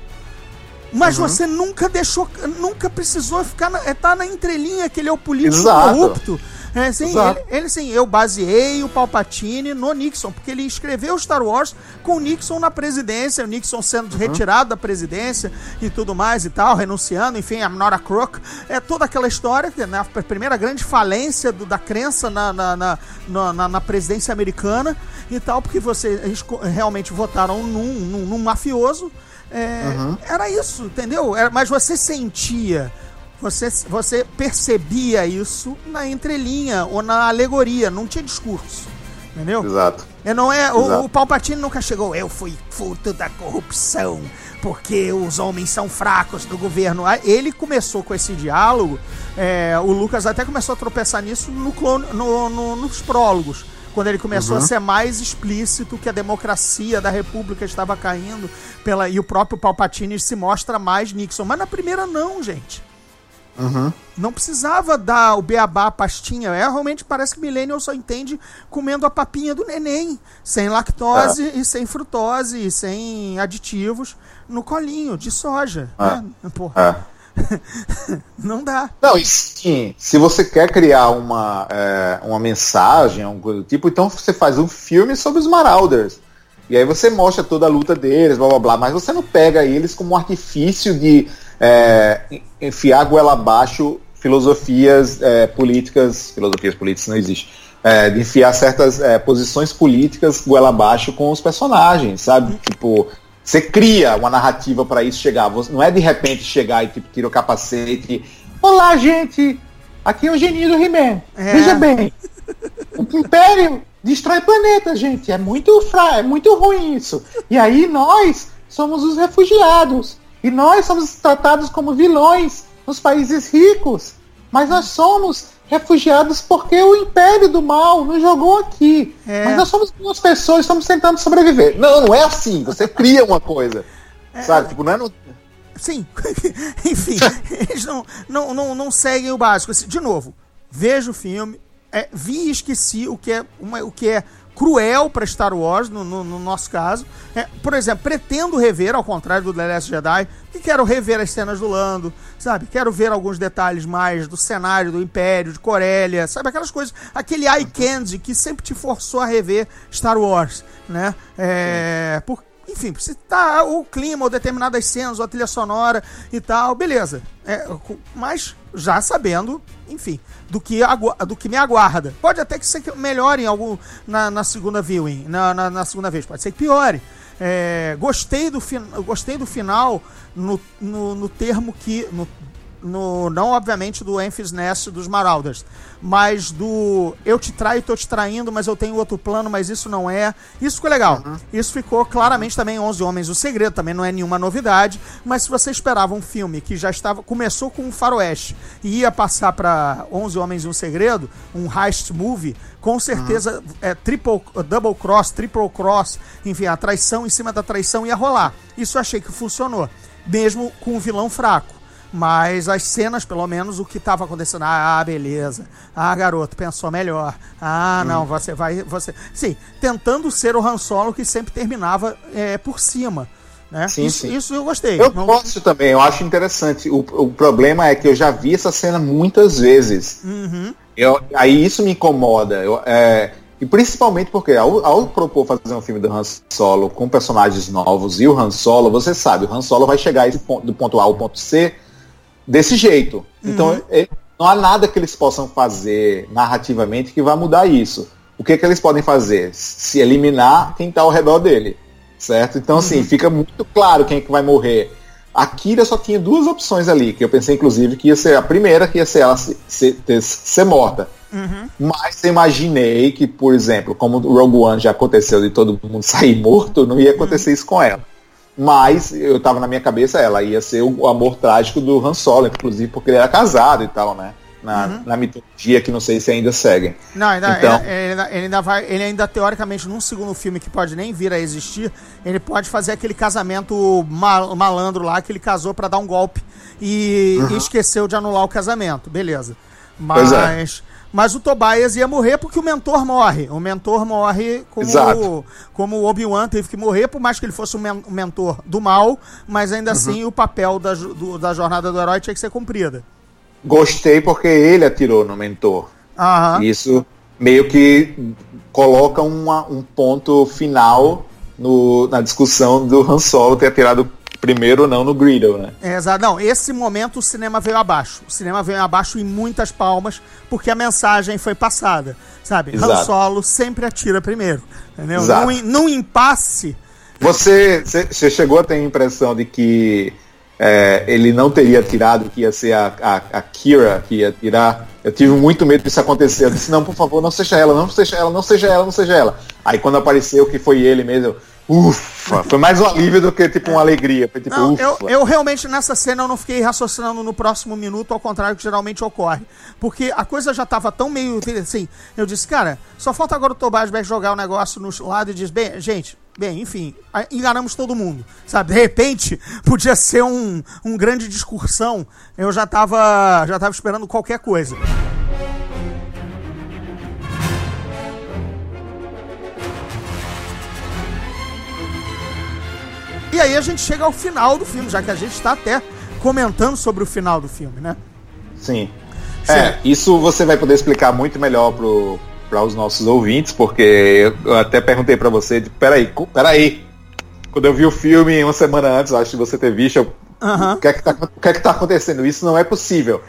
Mas
Uhum.
você nunca deixou, nunca precisou ficar na, é, tá na entrelinha que ele é o político
Exato.
corrupto. É, assim,
Exato.
ele, ele assim, eu baseei o Palpatine no Nixon, porque ele escreveu Star Wars com o Nixon na presidência, o Nixon sendo
Uhum.
retirado da presidência e tudo mais e tal, renunciando, enfim, a crook. É toda aquela história, que, né, a primeira grande falência do- da crença na, na, na, na- na- presidência americana e tal, porque vocês realmente votaram num, num, num mafioso. É, Era isso, entendeu? Era- mas você sentia, você, você percebia isso na entrelinha ou na alegoria, não tinha discurso. Entendeu?
Exato.
É, não é, o, o Palpatine nunca chegou, eu fui fruto da corrupção, porque os homens são fracos do governo. Ele começou com esse diálogo, é, o Lucas até começou a tropeçar nisso no clone, no- no- nos prólogos. Quando ele começou a ser mais explícito que a democracia da república estava caindo pela, e o próprio Palpatine se mostra mais Nixon. Mas na primeira não, gente. Não precisava dar o beabá, a pastinha. É, realmente parece que Millennial só entende comendo a papinha do neném. Sem lactose e sem frutose e sem aditivos no colinho de soja.
Ah.
né? Porra,
É.
não dá.
Não, e sim, se você quer criar uma, é, uma mensagem, do tipo, então você faz um filme sobre os Marauders. E aí você mostra toda a luta deles, blá blá blá, mas você não pega eles como um artifício de é, en- enfiar goela abaixo filosofias é, políticas, filosofias políticas não existe, é, de enfiar certas é, posições políticas goela abaixo com os personagens, sabe? Tipo, você cria uma narrativa para isso chegar. Não é de repente chegar e tipo, tira o capacete. Olá, gente! Aqui é o geninho do He-Man.
É.
Veja bem. O Império destrói planeta, gente. É muito fra... é muito ruim isso. E aí nós somos os refugiados. E nós somos tratados como vilões nos países ricos. Mas nós somos refugiados porque o Império do Mal nos jogou aqui.
É.
Mas nós somos duas pessoas, estamos tentando sobreviver. Não, não é assim. Você cria uma coisa. Sabe? Tipo, não é no...
Sim, enfim, eles não, não, não, não seguem o básico. Assim, De novo, veja o filme, é, vi e esqueci o que é, uma, o que é cruel para Star Wars, no, no- no nosso caso. É, por exemplo, pretendo rever, ao contrário do The Last Jedi, que quero rever as cenas do Lando, sabe? Quero ver alguns detalhes mais do cenário do Império, de Corélia, sabe? Aquelas coisas, aquele eye candy que sempre te forçou a rever Star Wars, né? É, por, enfim, se tá o clima, ou determinadas cenas, ou a trilha sonora e tal, beleza. É, mas já sabendo, enfim, do que, do que me aguarda. Pode até que ser que melhore em algum na, na segunda viewing, na, na, na segunda vez, pode ser que piore. É, gostei, do fin, gostei do final no, no, no termo que. No, no, não obviamente do Memphis Nest dos Marauders, mas do eu te traio, tô te traindo, mas eu tenho outro plano, mas isso não é. Isso ficou legal. Isso ficou claramente também em 11 Homens o Segredo, também não é nenhuma novidade, mas se você esperava um filme que já estava começou com um faroeste e ia passar para 11 Homens e um Segredo, um heist movie, com certeza é triple double cross, triple cross, enfim, a traição em cima da traição ia rolar. Isso eu achei que funcionou, mesmo com um vilão fraco. Mas as cenas, pelo menos, o que estava acontecendo. Ah, beleza. Ah, garoto, pensou melhor. Ah, não, você vai. você Sim, tentando ser o Han Solo que sempre terminava é, por cima. Né?
Sim,
isso,
sim.
isso eu gostei.
Eu
Não-
gosto também, eu acho interessante. O, o problema é que eu já vi essa cena muitas vezes.
Uhum.
Eu- aí isso me incomoda. Eu, é, e principalmente porque ao, ao propor fazer um filme do Han Solo com personagens novos e o Han Solo, você sabe, o Han Solo vai chegar ponto- do ponto A ao ponto C desse jeito. Então ele- não há nada que eles possam fazer narrativamente que vá mudar isso. O que, que eles podem fazer? Se eliminar quem está ao redor dele. Certo? Então, assim, fica muito claro quem é que vai morrer. A Kira só tinha duas opções ali, que eu pensei, inclusive, que ia ser a primeira, que ia ser ela se- se- ter- ser morta. Mas eu imaginei que, por exemplo, como o Rogue One já aconteceu de todo mundo sair morto, não ia acontecer isso com ela. Mas eu tava na minha cabeça, ela ia ser o, amor trágico do Han Solo, inclusive porque ele era casado e tal, né? Na, na mitologia que não sei se ainda seguem.
Não, ainda,
Então-
ele, ele ainda, ele ainda vai. Ele ainda, teoricamente, num segundo filme que pode nem vir a existir, ele pode fazer aquele casamento ma- malandro lá que ele casou pra dar um golpe e, e esqueceu de anular o casamento. Beleza.
É.
Mas. Mas o Tobias ia morrer porque o mentor morre. O mentor morre como,
Exato.
como o Obi-Wan teve que morrer, por mais que ele fosse um men- mentor do mal, mas ainda
Uhum.
assim o papel da, do- da jornada do herói tinha que ser cumprida.
Gostei porque ele atirou no mentor.
Aham.
Isso meio que coloca uma- um ponto final no- na discussão do Han Solo ter atirado primeiro não no Griddle, né?
É, Exato. Não, esse momento o cinema veio abaixo. O cinema veio abaixo em muitas palmas, porque a mensagem foi passada. Sabe? Han
Exato.
Solo sempre atira primeiro. Entendeu?
Exato.
Num, num impasse.
Você, você chegou a ter a impressão de que é, ele não teria atirado, que ia ser a, a, a Kira que ia atirar? Eu tive muito medo disso acontecer. Eu disse, não, por favor, não seja ela, não seja ela, não seja ela, não seja ela. Aí quando apareceu que foi ele mesmo, ufa, foi mais um alívio do que tipo uma alegria. Foi tipo,
Não,
ufa.
eu, eu realmente nessa cena eu não fiquei raciocinando no próximo minuto, ao contrário que geralmente ocorre. Porque a coisa já tava tão meio assim. Eu disse, cara, só falta agora o Tobias Beck jogar o negócio no lado e diz, bem, gente, bem, enfim, enganamos todo mundo. Sabe? De repente, podia ser um, um grande discursão. Eu já tava, já tava esperando qualquer coisa. E aí a gente chega ao final do filme, já que a gente está até comentando sobre o final do filme, né?
Sim. É, isso você vai poder explicar muito melhor para os nossos ouvintes, porque eu até perguntei para você, de, peraí, peraí. Quando eu vi o filme uma semana antes, acho que você ter visto, eu, o, que é que tá, o que é que tá acontecendo? Isso não é possível.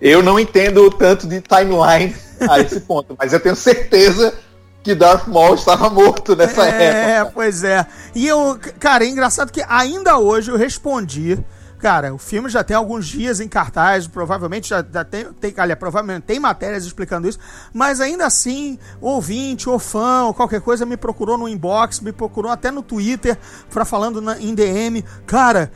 Eu não entendo tanto de timeline a esse ponto, mas eu tenho certeza que Darth Maul estava morto nessa
É,
época.
pois é. E eu, cara, é engraçado que ainda hoje eu respondi. Cara, o filme já tem alguns dias em cartaz, provavelmente já, já tem, tem, aliás, provavelmente tem matérias explicando isso, mas ainda assim, ouvinte, ou fã, ou qualquer coisa, me procurou no inbox, me procurou até no Twitter, pra falando na, em DM. Cara,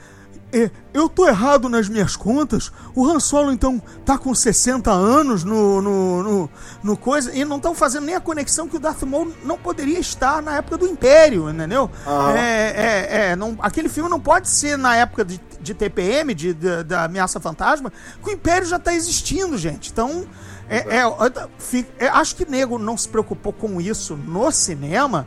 é, eu tô errado nas minhas contas? O Han Solo, então, tá com 60 anos no, no, no, no coisa, e não estão fazendo nem a conexão que o Darth Maul não poderia estar na época do Império, entendeu?
Aham.
É, é, é, não, aquele filme não pode ser na época de, de TPM, de, de- da Ameaça Fantasma, que o Império já tá existindo, gente. Então, é, é, acho que nego não se preocupou com isso no cinema,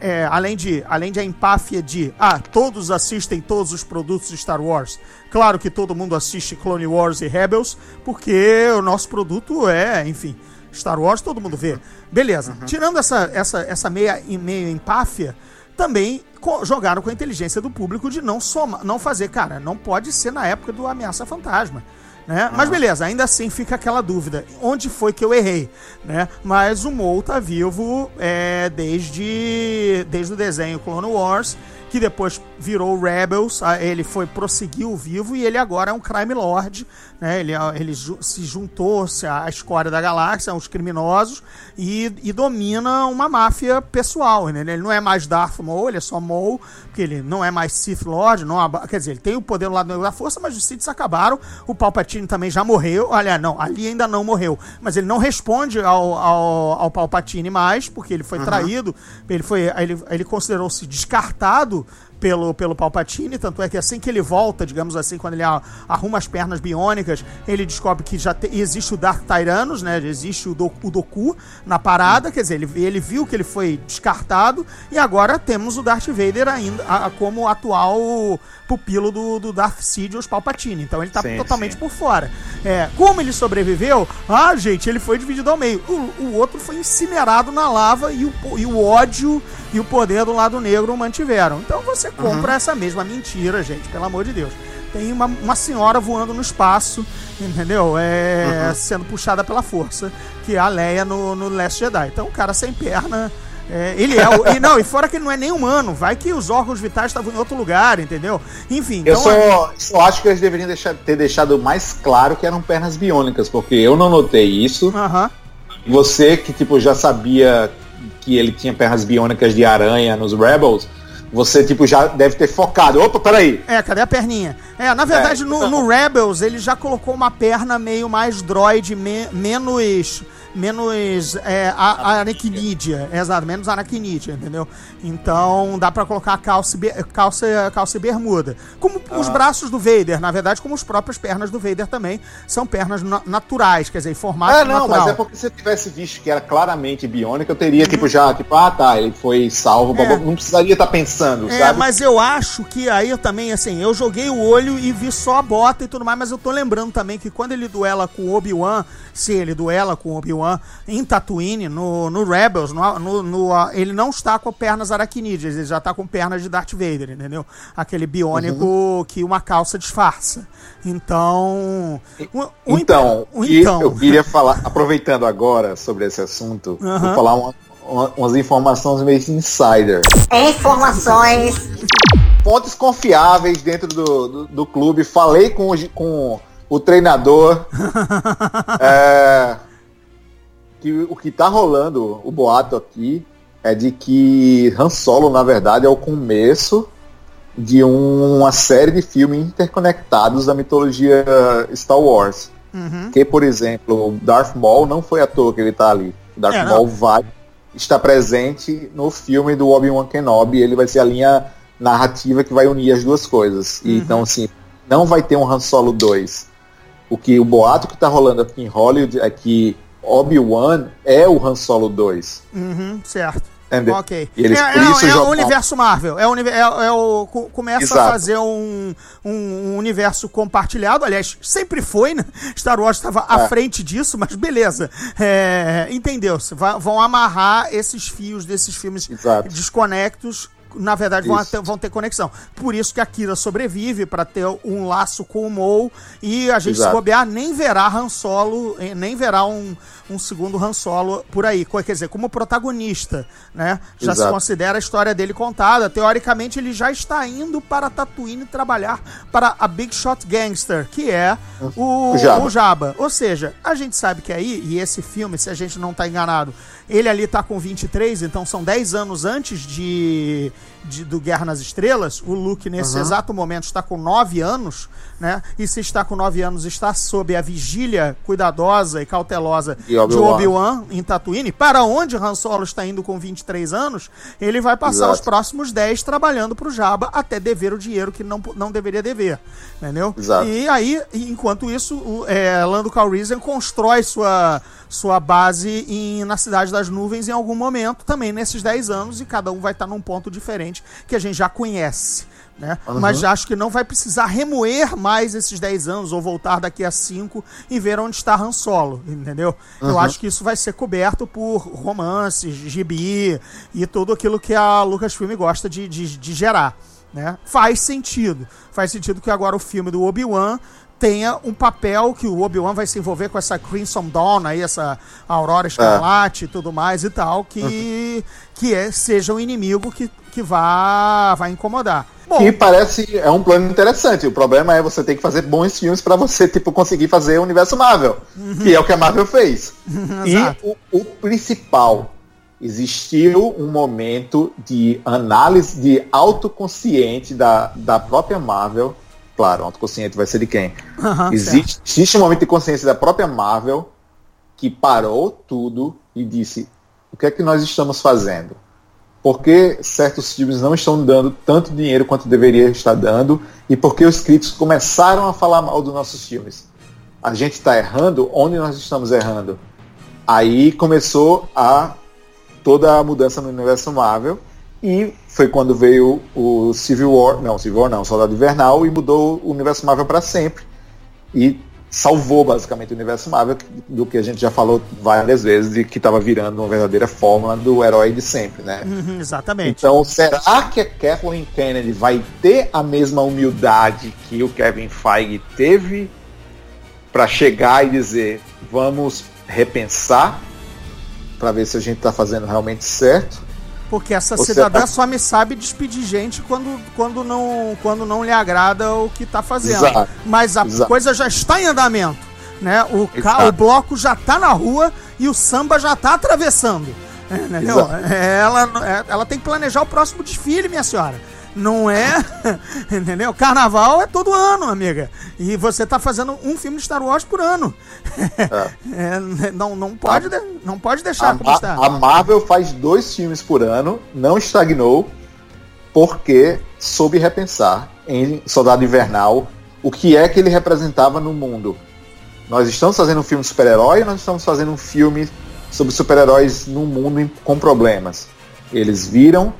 é, além, de, além de a empáfia de, ah, todos assistem todos os produtos de Star Wars. Claro que todo mundo assiste Clone Wars e Rebels, porque o nosso produto é, enfim, Star Wars todo mundo vê. Beleza. Tirando essa, essa, essa meia, meia empáfia, também co- jogaram com a inteligência do público de não soma, não fazer, cara, não pode ser na época do Ameaça Fantasma. Né? Mas beleza, ainda assim fica aquela dúvida. Onde foi que eu errei? Né? Mas o Mou tá vivo é, desde, desde o desenho Clone Wars, que depois virou Rebels. ah, Ele foi prosseguiu vivo e ele agora é um crime lord. Né? Ele, é- ele se juntou-se à escória da galáxia, aos criminosos, e, e domina uma máfia pessoal. né? Ele não é mais Darth Maul, ele é só Maul, porque ele não é mais Sith Lord. Não, quer dizer, ele tem o poder do lado da força, mas os Siths acabaram. O Palpatine também já morreu. Aliás, não, ali ainda não morreu. Mas ele não responde ao, ao, ao Palpatine mais, porque ele foi traído. Ele, foi, ele, ele considerou-se descartado pelo, pelo Palpatine, tanto é que assim que ele volta, digamos assim, quando ele arruma as pernas biônicas, ele descobre que já te- existe o Darth Tyrannus, né? Existe o, Do- o Doku na parada, quer dizer, ele, ele viu que ele foi descartado e agora temos o Darth Vader ainda a- a- como atual pupilo do, do Darth Sidious Palpatine. Então ele tá
Sim,
totalmente
sim.
por fora. É, como ele sobreviveu? Ah, gente, ele foi dividido ao meio. O, o outro foi incinerado na lava e o, e o ódio e o poder do lado negro o mantiveram. Então você compra essa mesma mentira, gente, pelo amor de Deus. Tem uma, uma senhora voando no espaço, entendeu? É, Sendo puxada pela força, que é a Leia no, no Last Jedi. Então o cara sem perna. é, ele é. o- e não, e fora que ele não é nem humano. Vai que os órgãos vitais estavam em outro lugar, entendeu? Enfim,
Eu
então.
só, só acho que eles deveriam deixar- ter deixado mais claro que eram pernas biônicas, porque eu não notei isso.
Aham.
Você que tipo já sabia que ele tinha pernas biônicas de aranha nos Rebels, você tipo já deve ter focado. Opa, peraí.
É, cadê a perninha? É, na verdade,
É,
no,
então.
no Rebels ele já colocou uma perna meio mais droid, me- menos. Menos é, a, a aracnídea. Exato, menos aracnídea, entendeu? Então dá pra colocar calça, calça, calça e bermuda. Como os braços do Vader, na verdade, como as próprias pernas do Vader também são pernas na- naturais, quer dizer, formato
Ah, não,
natural.
mas é porque se eu tivesse visto que era claramente biônica, eu teria tipo já, tipo, ah tá, ele foi salvo,
É.
não precisaria estar pensando,
É,
sabe?
mas eu acho que aí eu também, assim, eu joguei o olho e vi só a bota e tudo mais, mas eu tô lembrando também que quando ele duela com o Obi-Wan, se ele duela com o Obi-Wan em Tatooine, no, no Rebels, no, no- no, ah, ele não está com pernas aracnídeas, ele já tá com pernas de Darth Vader, entendeu? Aquele biônico
Uhum.
que uma calça disfarça. Então. o- o
Então,
o então.
eu queria falar, aproveitando agora sobre esse assunto,
Aham.
vou falar uma- uma- umas informações meio insider.
Informações
Fontes confiáveis dentro do, do, do clube, falei com com o treinador. é, que o que tá rolando, o boato aqui, é de que Han Solo, na verdade, é o começo de uma série de filmes interconectados da mitologia Star Wars.
Uhum.
Que, por exemplo, Darth Maul não foi à toa que ele tá ali. Darth
É, não.
Maul vai estar presente no filme do Obi-Wan Kenobi. Ele vai ser a linha narrativa que vai unir as duas coisas. E,
Uhum.
Então, assim, não vai ter um Han Solo 2. O que o boato que tá rolando aqui em Hollywood é que Obi-Wan é o Han Solo 2.
Uhum, certo.
Entendeu?
Ok.
E eles,
é é- é o universo Marvel. É o, é, é o co- começa a
Exato.
fazer um, um, um universo compartilhado. Aliás, sempre foi, né? Star Wars estava à
É.
frente disso, mas beleza. É, Entendeu-se. Vão amarrar esses fios desses filmes
Exato.
desconectos. Na verdade, vão, ter, vão ter conexão. Por isso que a Kira sobrevive, para ter um laço com o Maul. E a gente, se
Exato.
bobear, nem verá Han Solo, eh, nem verá um, um segundo Han Solo por aí. Quer dizer, como protagonista, né? Já se
Exato.
considera a história dele contada. Teoricamente, ele já está indo para Tatooine trabalhar para a Big Shot Gangster, que é o,
O Jabba.
o Jabba. Ou seja, a gente sabe que aí, e esse filme, se a gente não está enganado, ele ali tá com 23, então são 10 anos antes de, de- do Guerra nas Estrelas. O Luke, nesse exato momento, está com 9 anos, né? E se está com 9 anos, está sob a vigília cuidadosa e cautelosa
De
de
Obi-Wan.
Em Tatooine, para onde Han Solo está indo com 23 anos, ele vai passar
Exato.
os próximos 10 trabalhando pro Jabba até dever o dinheiro que não, não deveria dever, entendeu?
Exato.
E aí, enquanto isso, o, é, Lando Calrissian constrói sua, sua base em, na Cidade das Nuvens em algum momento, também nesses 10 anos, e cada um vai estar num ponto diferente que a gente já conhece. Né? Mas acho que não vai precisar remoer mais esses 10 anos ou voltar daqui a 5 e ver onde está Han Solo, entendeu? Eu acho que isso vai ser coberto por romances, gibi e tudo aquilo que a Lucasfilm gosta de, de, de gerar. Né? Faz sentido. Faz sentido que agora o filme do Obi-Wan tenha um papel que o Obi-Wan vai se envolver com essa Crimson Dawn aí, essa Aurora Escarlate e tudo mais e tal, que, que é, seja um inimigo que, que vá, vai incomodar. Bom,
Que parece é um plano interessante. O problema é você ter que fazer bons filmes para você tipo conseguir fazer o universo Marvel, que é o que a Marvel fez. e
Exato.
o, o principal existiu um momento de análise de autoconsciente da, da própria Marvel. Claro, autoconsciente vai ser de quem?
aham,
existe, existe um momento de consciência da própria Marvel que parou tudo e disse: o que é que nós estamos fazendo? Por que certos filmes não estão dando tanto dinheiro quanto deveria estar dando? E por que os críticos começaram a falar mal dos nossos filmes? A gente está errando? Onde nós estamos errando? Aí começou a toda a mudança no universo Marvel e foi quando veio o Civil War, não, Civil War não, Soldado Invernal e mudou o universo Marvel para sempre e salvou basicamente o universo Marvel do que a gente já falou várias vezes de que estava virando uma verdadeira fórmula do herói de sempre, né?
Uhum, exatamente.
Então, será que a Kathleen Kennedy vai ter a mesma humildade que o Kevin Feige teve para chegar e dizer vamos repensar para ver se a gente está fazendo realmente certo?
Porque essa
Você
cidadã
tá-
só me sabe despedir gente quando, quando, não, quando não lhe agrada o que tá fazendo.
Exato.
Mas a
Exato.
coisa já está em andamento. Né? O, ca- o bloco já tá na rua e o samba já tá atravessando. Entendeu?
Exato.
Ela, é- ela tem que planejar o próximo desfile, minha senhora. Não é. Entendeu? Carnaval é todo ano, amiga. E você tá fazendo um filme de Star Wars por ano. É, não, não, pode, de- não pode deixar
A,
como está.
a- a Marvel faz dois filmes por ano, não estagnou, porque soube repensar em Soldado Invernal o que é que ele representava no mundo. Nós estamos fazendo um filme super-herói, nós estamos fazendo um filme sobre super-heróis num mundo com problemas. Eles viram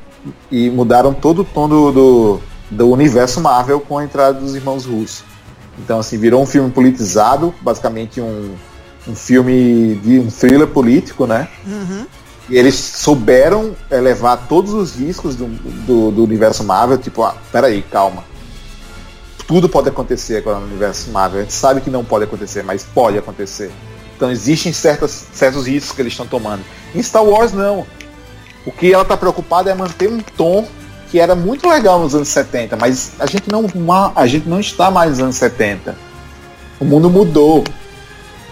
e mudaram todo o tom do, do, do universo Marvel com a entrada dos irmãos russos. Então, assim, virou um filme politizado, basicamente um, um filme de um thriller político, né?
Uhum.
E eles souberam é, levar todos os riscos do, do, do universo Marvel, tipo, ah, peraí, calma. Tudo pode acontecer agora no universo Marvel. A gente sabe que não pode acontecer, mas pode acontecer. Então existem certas, certos riscos que eles estão tomando. Em Star Wars, não. O que ela está preocupada é manter um tom que era muito legal nos anos 70, mas a gente não, a gente não está mais nos anos 70. O mundo mudou.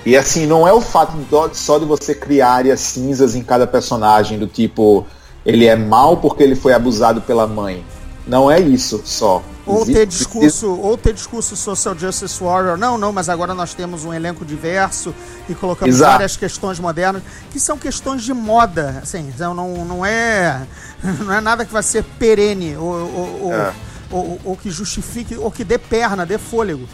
E assim, não é o fato só de você criar áreas cinzas em cada personagem, do tipo, ele é mal porque ele foi abusado pela mãe. Não é isso só.
Ou ter discurso, ou ter discurso social justice warrior. Não, não, mas agora nós temos um elenco diverso e colocamos
Exato.
várias questões modernas, que são questões de moda, assim, não, não, não é não é nada que vai ser perene ou, ou,
É.
ou- ou que justifique, ou que dê perna, dê fôlego.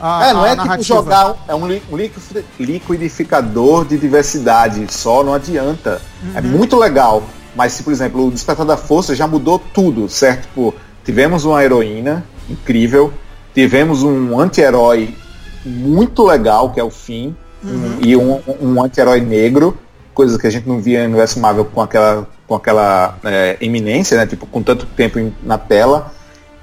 à-
É, não é tipo
narrativa.
jogar, um- é um li- liqui- liquidificador de diversidade, só não adianta. É muito legal, mas se, por exemplo, o Despertar da Força já mudou tudo, certo? Tipo, tivemos uma heroína incrível, tivemos um anti-herói muito legal, que é o Finn, um- e um, um anti-herói negro, coisa que a gente não via no universo Marvel com aquela, com aquela é, eminência, né? Tipo, com tanto tempo em- na tela.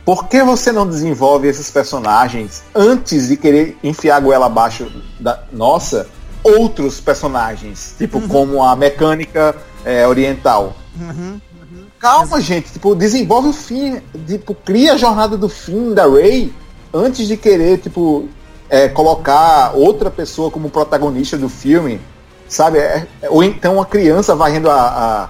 Por que você não desenvolve esses personagens antes de querer enfiar a goela abaixo da nossa outros personagens, tipo como a mecânica é, oriental? Calma, gente, tipo, desenvolve o fim, tipo, cria a jornada do fim da Ray antes de querer, tipo, é, colocar outra pessoa como protagonista do filme, sabe? É- é- ou então uma criança varrendo a, a-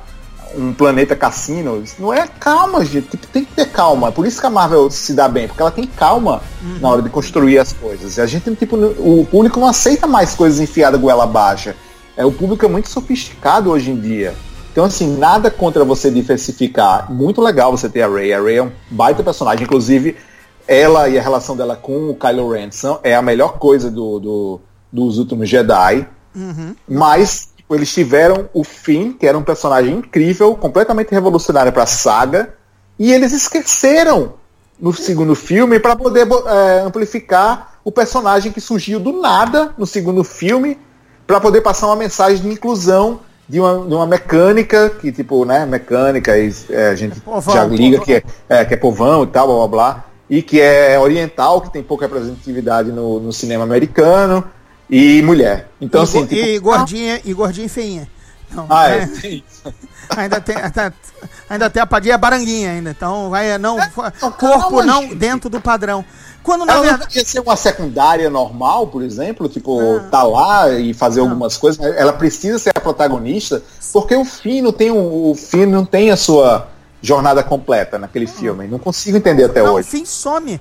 um planeta cassino. Não é calma, gente. Tipo, tem que ter calma. Por isso que a Marvel se dá bem, porque ela tem calma na hora de construir as coisas. E a gente, tipo, o público não aceita mais coisas enfiadas goela baixa. É, o público é muito sofisticado hoje em dia. Então, assim, nada contra você diversificar. Muito legal você ter a Ray. A Ray é um baita personagem. Inclusive, ela e a relação dela com o Kylo Ren são, é a melhor coisa do, do- dos últimos Jedi. Mas tipo, eles tiveram o Finn, que era um personagem incrível, completamente revolucionário para a saga, e eles esqueceram no segundo filme para poder é, amplificar o personagem que surgiu do nada no segundo filme, para poder passar uma mensagem de inclusão de uma, de uma mecânica que tipo, né, mecânica e, é, a gente
povão,
já liga
povão.
que é, é, que é povão e tal, blá blá blá, e que é oriental, que tem pouca representatividade no, no cinema americano, e mulher. Então,
e,
assim, tipo,
e gordinha, e gordinha e feinha. Não,
ah,
é-
é,
ainda, tem, ainda, ainda tem a padinha baranguinha ainda. Então vai não,
não,
corpo
calma,
não dentro do padrão. Quando na
Ela não
verdade
podia ser uma secundária normal, por exemplo, tipo,
Ah.
tá lá e fazer algumas coisas, ela precisa ser a protagonista, porque o Finn não tem, o Finn não tem a sua jornada completa naquele filme. Não consigo entender até
não, o
hoje.
fim some.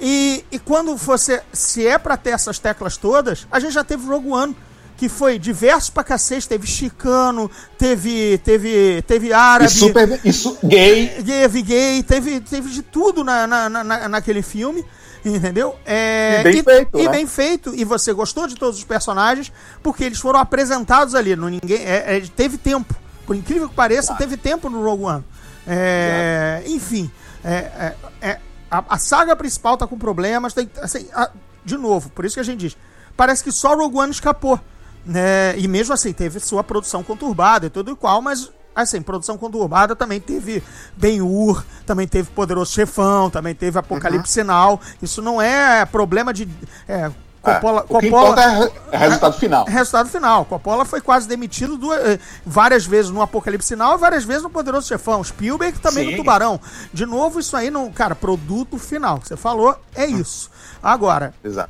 E, e quando você. Se é pra ter essas teclas todas, a gente já teve Rogue One. Que foi diverso pra cacete, teve chicano, teve. teve. teve árabe.
E super, isso gay.
teve gay, teve, teve de tudo na, na, na- naquele filme, entendeu? É,
E bem feito,
E
né?
bem feito, e você gostou de todos os personagens, porque eles foram apresentados ali, no ninguém, é, é, teve tempo, por incrível que pareça, teve tempo no Rogue One. É, enfim, é, é, a, a saga principal tá com problemas, tem, assim, a- de novo, por isso que a gente diz, parece que só Rogue One escapou. Né? E mesmo assim, teve sua produção conturbada e tudo e qual, mas assim, produção conturbada também teve Ben-Hur, também teve Poderoso Chefão, também teve Apocalipse Sinal. Isso não é problema de. É, Coppola,
É, o que
Coppola-
é é resultado final.
Resultado final. Coppola foi quase demitido duas- eh, várias vezes no Apocalipse Sinal e várias vezes no Poderoso Chefão. Spielberg também
Sim.
no Tubarão. De novo, isso aí não. Cara, produto final. que Você falou, é isso. Agora,
Exato.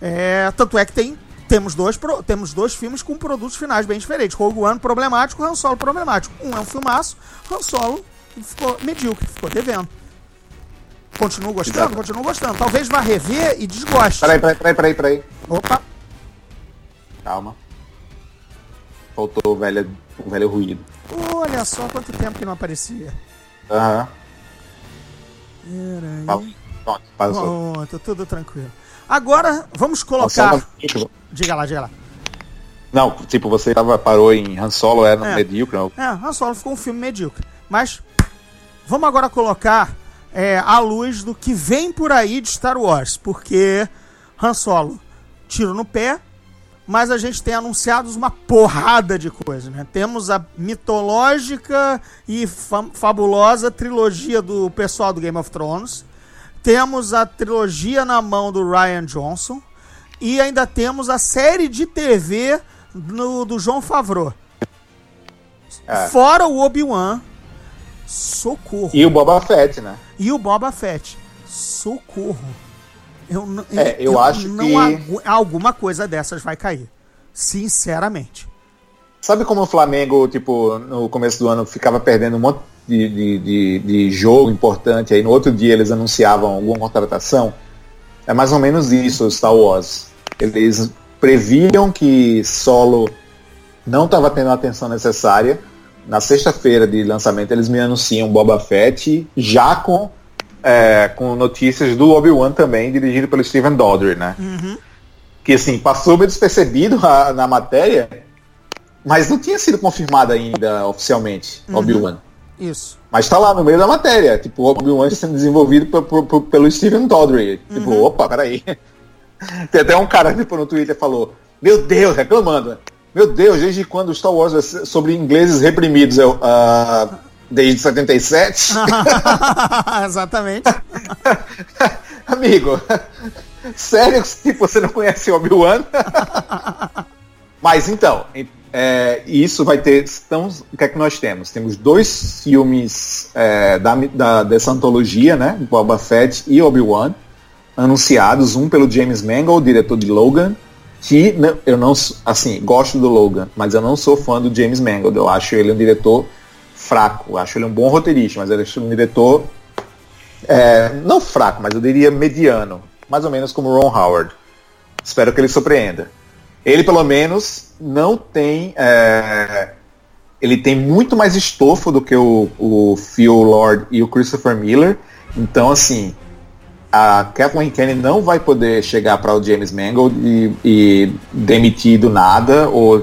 é, tanto é que tem, temos, dois, pro- temos dois filmes com produtos finais bem diferentes. Rogue One problemático, Han Solo problemático. Um é um filmaço, Han Solo ficou medíocre, ficou devendo. Continuo gostando?
Exato.
Continuo gostando. Talvez vá rever e desgoste.
Peraí, peraí, peraí, peraí, peraí.
Opa,
Calma. Faltou o velho, o velho ruído.
olha só quanto tempo que não aparecia.
Aham.
Peraí.
Fala. Pronto, passou.
Pronto, tudo tranquilo. Agora, vamos colocar. Diga lá, diga lá.
Não, tipo, você tava, parou em Han Solo, era
É.
medíocre. não?
É, Han Solo ficou um filme medíocre. Mas vamos agora colocar é, à luz do que vem por aí de Star Wars. Porque Han Solo, tiro no pé, mas a gente tem anunciados uma porrada de coisas, né? Temos a mitológica e fa- fabulosa trilogia do pessoal do Game of Thrones. Temos a trilogia na mão do Ryan Johnson. E ainda temos a série de TV no- do João Favreau.
É.
Fora o Obi-Wan. Socorro.
E o Boba Fett, né?
E o Boba Fett. Socorro. Eu, n-
É, eu acho
não
que-
agu- alguma coisa dessas vai cair. Sinceramente.
Sabe como o Flamengo, tipo, no começo do ano ficava perdendo um monte de, de, de, de jogo importante, aí no outro dia eles anunciavam alguma contratação? É mais ou menos isso, Star Wars. Eles previam que Solo não estava tendo a atenção necessária. Na sexta-feira de lançamento eles me anunciam Boba Fett, já com, é, com notícias do Obi-Wan também, dirigido pelo Steven Daldry, né? Que assim, passou meio despercebido a- na matéria, mas não tinha sido confirmado ainda oficialmente, Obi-Wan.
Isso.
Mas tá lá no meio da matéria, tipo, o Obi-Wan sendo desenvolvido pe- pe- pe- pelo Steven Daldry. Tipo, opa, peraí. Tem até um cara tipo, no Twitter falou, meu Deus, reclamando. né? Meu Deus, desde quando o Star Wars é sobre ingleses reprimidos? Eu, "Ah, desde 77?
Exatamente.
Amigo, sério que você não conhece o Obi-Wan? Mas então, é, isso vai ter. Então, o que é que nós temos? Temos dois filmes é, da, da- dessa antologia, né? Boba Fett e Obi-Wan, anunciados, um pelo James Mangold, diretor de Logan, que eu não, assim, gosto do Logan, mas eu não sou fã do James Mangold. Eu acho ele um diretor fraco, eu acho ele um bom roteirista, mas eu acho um diretor é, não fraco, mas eu diria mediano, mais ou menos como Ron Howard. Espero que ele surpreenda. Ele pelo menos não tem, é, ele tem muito mais estofo do que o, o Phil Lord e o Christopher Miller. Então assim, a Kathleen Kennedy não vai poder chegar para o James Mangold e, e demitir do nada ou,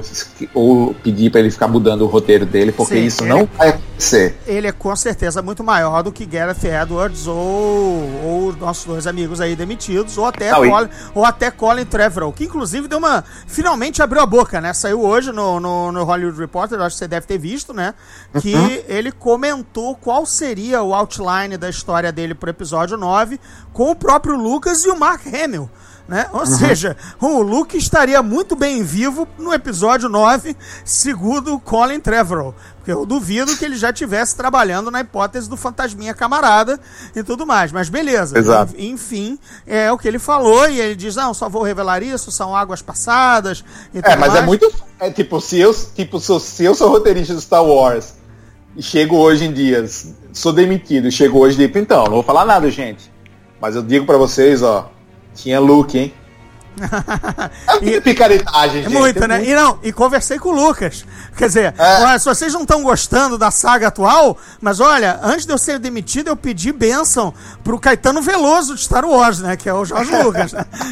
ou pedir para ele ficar mudando o roteiro dele, porque
Sim,
isso
ele-
não vai acontecer.
Ele é com certeza muito maior do que Gareth Edwards ou, ou os nossos dois amigos aí demitidos, ou até,
Não, e-
Colin, ou até Colin Trevorrow, que inclusive deu uma. Finalmente abriu a boca, né? Saiu hoje no, no, no Hollywood Reporter, acho que você deve ter visto, né? Que ele comentou qual seria o outline da história dele pro episódio 9 com o próprio Lucas e o Mark Hamill. Né? Ou seja, o Luke estaria muito bem vivo no episódio 9, segundo o Colin Trevorrow. Porque eu duvido que ele já estivesse trabalhando na hipótese do fantasminha camarada e tudo mais. Mas beleza.
Exato.
Enfim, é o que ele falou e ele diz, não, só vou revelar isso, são águas passadas e
É, mas é
mais.
muito. É tipo, se eu, tipo, sou, se eu sou roteirista do Star Wars e chego hoje em dia, sou demitido e chego hoje e digo, então, não vou falar nada, gente. Mas eu digo pra vocês, ó, tinha Luke, hein? É muita picaretagem,
É
gente.
muita,
é
né?
muito-
E não, e conversei com o Lucas. Quer dizer,
É.
se vocês não estão gostando da saga atual, mas olha, antes de eu ser demitido, eu pedi bênção pro Caetano Veloso de Star Wars, né? Que é o Jorge Lucas. Né?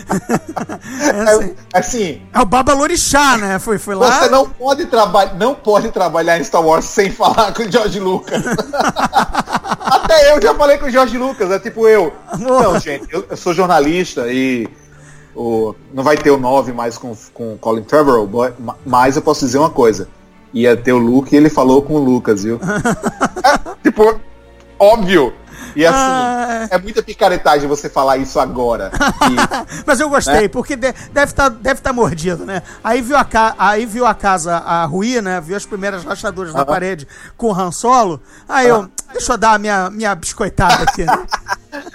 É, assim,
É, assim,
é o Baba Lorixá, né? Foi, foi lá.
você não pode, traba não pode trabalhar em Star Wars sem falar com o George Lucas. Até eu já falei com o George Lucas, é tipo eu. Não, gente, eu, eu sou jornalista e o, não vai ter o 9 mais com, com o Colin Trevorrow, mas eu posso dizer uma coisa. Ia ter o Luke e ele falou com o Lucas, viu? É, tipo, óbvio. E assim,
Ah.
é muita picaretagem você falar isso agora. E-
Mas eu gostei,
Né?
porque de- deve estar deve tá mordido, né? Aí viu, a ca- aí viu a casa a ruir, né? Viu as primeiras rachaduras na
Aham.
parede com o Han Solo. Aí eu, deixa eu dar a minha, minha biscoitada aqui, né?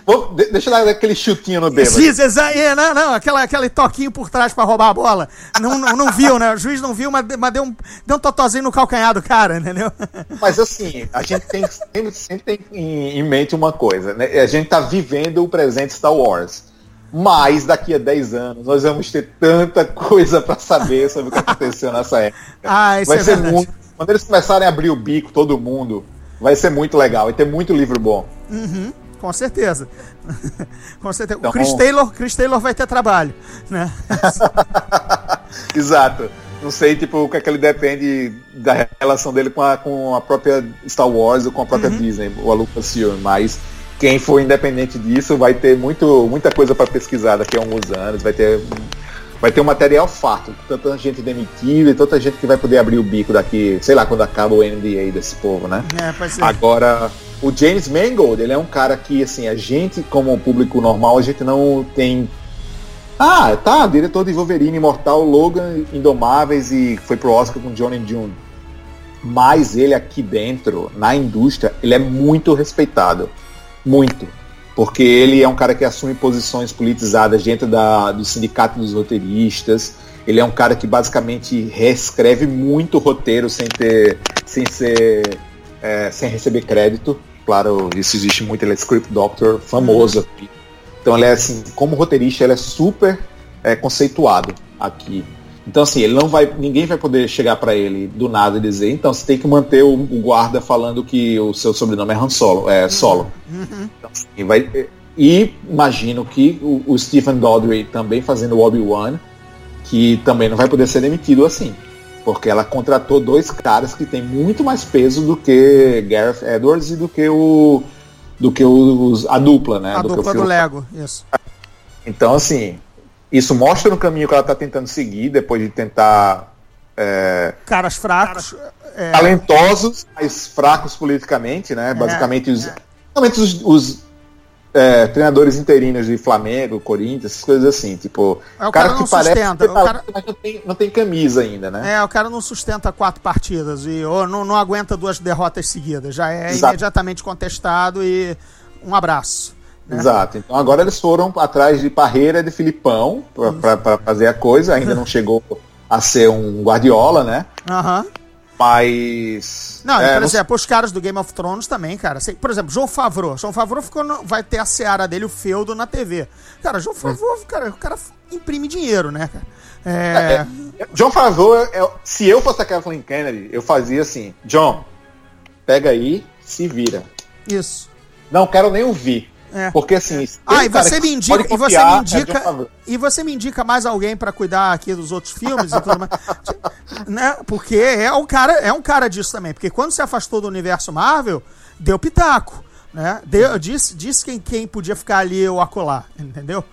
Vou- de- deixa eu dar aquele chutinho no bêbado.
Exa- é, não, não, aquela, aquele toquinho por trás pra roubar a bola. Não, não, não viu, né? O juiz não viu, mas, mas deu, um, deu um totozinho no calcanhar do cara, entendeu?
Mas assim, a gente tem, sempre, sempre tem em, em mente uma coisa, né? A gente tá vivendo o presente Star Wars. Mas daqui a 10 anos nós vamos ter tanta coisa para saber sobre o que aconteceu nessa época.
Ah, isso
vai
é
ser
verdade.
muito. Quando eles começarem a abrir o bico, todo mundo, vai ser muito legal. Vai ter muito livro bom.
Uhum, com certeza. com certeza.
Então-
o Chris Taylor, Chris Taylor vai ter trabalho, né?
Exato. Não sei, tipo, o que é que ele depende da relação dele com a, com a própria Star Wars ou com a própria Disney, ou a Lucasfilm, mas quem for independente disso vai ter muito, muita coisa para pesquisar daqui a alguns anos, vai ter vai ter um material farto, tanta gente demitida e tanta gente que vai poder abrir o bico daqui, sei lá, quando acaba o NDA desse povo, né?
É, ser.
Agora, o James Mangold, ele é um cara que, assim, a gente, como público normal, a gente não tem. Ah, tá, diretor de Wolverine, Imortal, Logan, Indomáveis e foi pro Oscar com Johnny June. Mas ele aqui dentro, na indústria, ele é muito respeitado. Muito. Porque ele é um cara que assume posições politizadas dentro da, do sindicato dos roteiristas. Ele é um cara que basicamente reescreve muito roteiro sem ter. sem ser. é, sem receber crédito. Claro, isso existe muito, ele é script doctor famoso aqui. Então ele é assim, como roteirista, ele é super é, conceituado aqui. Então assim, ele não vai, ninguém vai poder chegar para ele do nada e dizer, então você tem que manter o, o guarda falando que o seu sobrenome é Han Solo, é Solo. Então, assim, vai, e imagino que o, o Stephen Daldry também fazendo o Obi-Wan, que também não vai poder ser demitido assim. Porque ela contratou dois caras que têm muito mais peso do que Gareth Edwards e do que o. do que os, a dupla, né?
A
do
dupla do Lego, isso.
então, assim, isso mostra no caminho que ela está tentando seguir, depois de tentar. é,
Caras fracos. é,
talentosos, mas fracos politicamente, né? Basicamente, os, basicamente os, os, é, treinadores interinos de Flamengo, Corinthians, essas coisas assim. Tipo,
É, o cara não sustenta,
ter
o cara-
mas não tem, não tem camisa ainda, né?
É, o cara não sustenta quatro partidas e ou não, não aguenta duas derrotas seguidas. Já é
Exato.
imediatamente contestado e um abraço. Né?
Exato. Então agora eles foram atrás de Parreira e de Filipão para fazer a coisa. Ainda não chegou a ser um Guardiola, né?
Aham.
Mas.
Não, e,
é,
por
não
exemplo, os caras do Game of Thrones também, cara. Assim, Por exemplo, João Favreau. João Favreau ficou no- vai ter a seara dele, o feudo, na TV. Cara, João Favreau, cara, o cara imprime dinheiro, né, cara? É,
John Favreau, é- é- se eu fosse a Kathleen Kennedy, eu fazia assim, John, pega aí, se vira.
isso.
Não quero nem ouvir.
É.
Porque assim. se tem
Ah, e você me indica, e você me
é
indica,
Favreau.
e você me indica mais alguém pra cuidar aqui dos outros filmes e tudo mais, né? Porque é um cara, é um cara disso também, porque quando se afastou do universo Marvel, deu pitaco, né? Deu, disse, disse quem, quem podia ficar ali ou acolá, entendeu?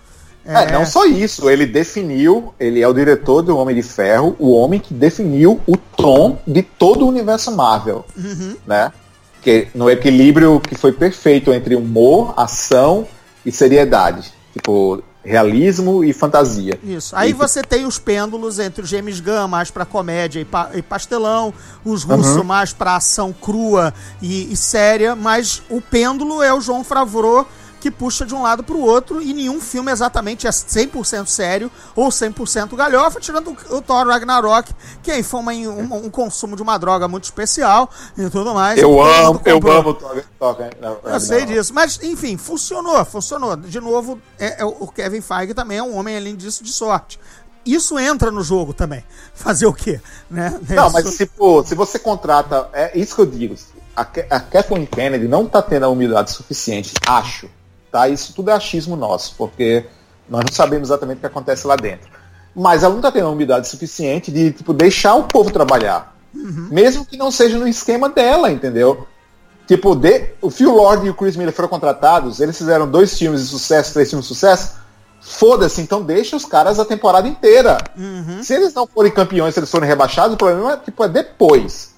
É, não só isso, ele definiu, ele é o diretor do Homem de Ferro, o homem que definiu o tom de todo o universo Marvel,
Uhum.
né? Que no equilíbrio que foi perfeito entre humor, ação e seriedade, tipo realismo e fantasia.
Isso. Aí
E-
você tem os pêndulos entre o James Gunn mais pra comédia e, pa- e pastelão, os russos mais pra ação crua e, e séria, mas o pêndulo é o João Favreau que puxa de um lado pro outro e nenhum filme exatamente é 100% sério ou 100% galhofa, tirando o, o Thor Ragnarok, que aí foi uma- um, um consumo de uma droga muito especial e tudo mais.
Eu amo, eu amo o. Toga- não,
Eu sei disso. Mas, enfim, funcionou, funcionou. De novo, é- é o o Kevin Feige também é um homem, além disso, de sorte. Isso entra no jogo também. Fazer o quê? Né?
Não, mas tipo, se você contrata. É isso que eu digo. A, Kathleen Kennedy não tá tendo a humildade suficiente, acho. Tá? Isso tudo é achismo nosso, porque nós não sabemos exatamente o que acontece lá dentro. Mas ela não tá tendo a humildade suficiente de tipo, deixar o povo trabalhar. Mesmo que não seja no esquema dela, entendeu? Tipo, de, o Phil Lord e o Chris Miller foram contratados, eles fizeram dois filmes de sucesso, três filmes de sucesso. Foda-se, então deixa os caras a temporada inteira. Se eles não forem campeões, se eles forem rebaixados, o problema é, tipo, é depois.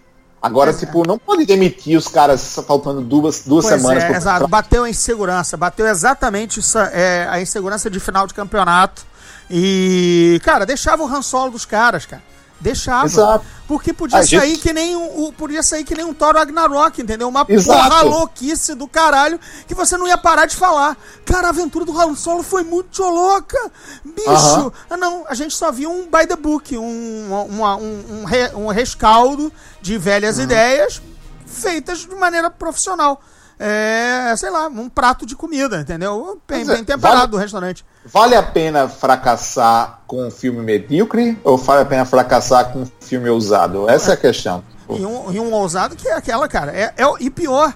Agora,
é.
tipo, não pode demitir os caras faltando duas, duas
Pois
semanas
é, exato.
contrato.
Bateu a insegurança. Bateu exatamente essa, é, a insegurança de final de campeonato. E, cara, deixava o Han Solo dos caras, cara. Deixava.
Exato.
Porque podia
A gente-
sair que nem um, o- podia sair que nem um Thor Ragnarok, entendeu? Uma
Exato.
porra louquice do caralho que você não ia parar de falar. Cara, a aventura do Han Solo foi muito louca. Bicho.
Aham.
Ah, não, a gente só viu um by the book, um, uma- um, um, re- um rescaldo de velhas
Uhum.
ideias feitas de maneira profissional. É, sei lá, um prato de comida, entendeu? Bem,
é,
bem temperado
vale-
do restaurante.
Vale a pena fracassar com um filme medíocre ou vale a pena fracassar com um filme ousado? Essa é a questão.
E um, e um ousado que é aquela, cara. É, é, e pior,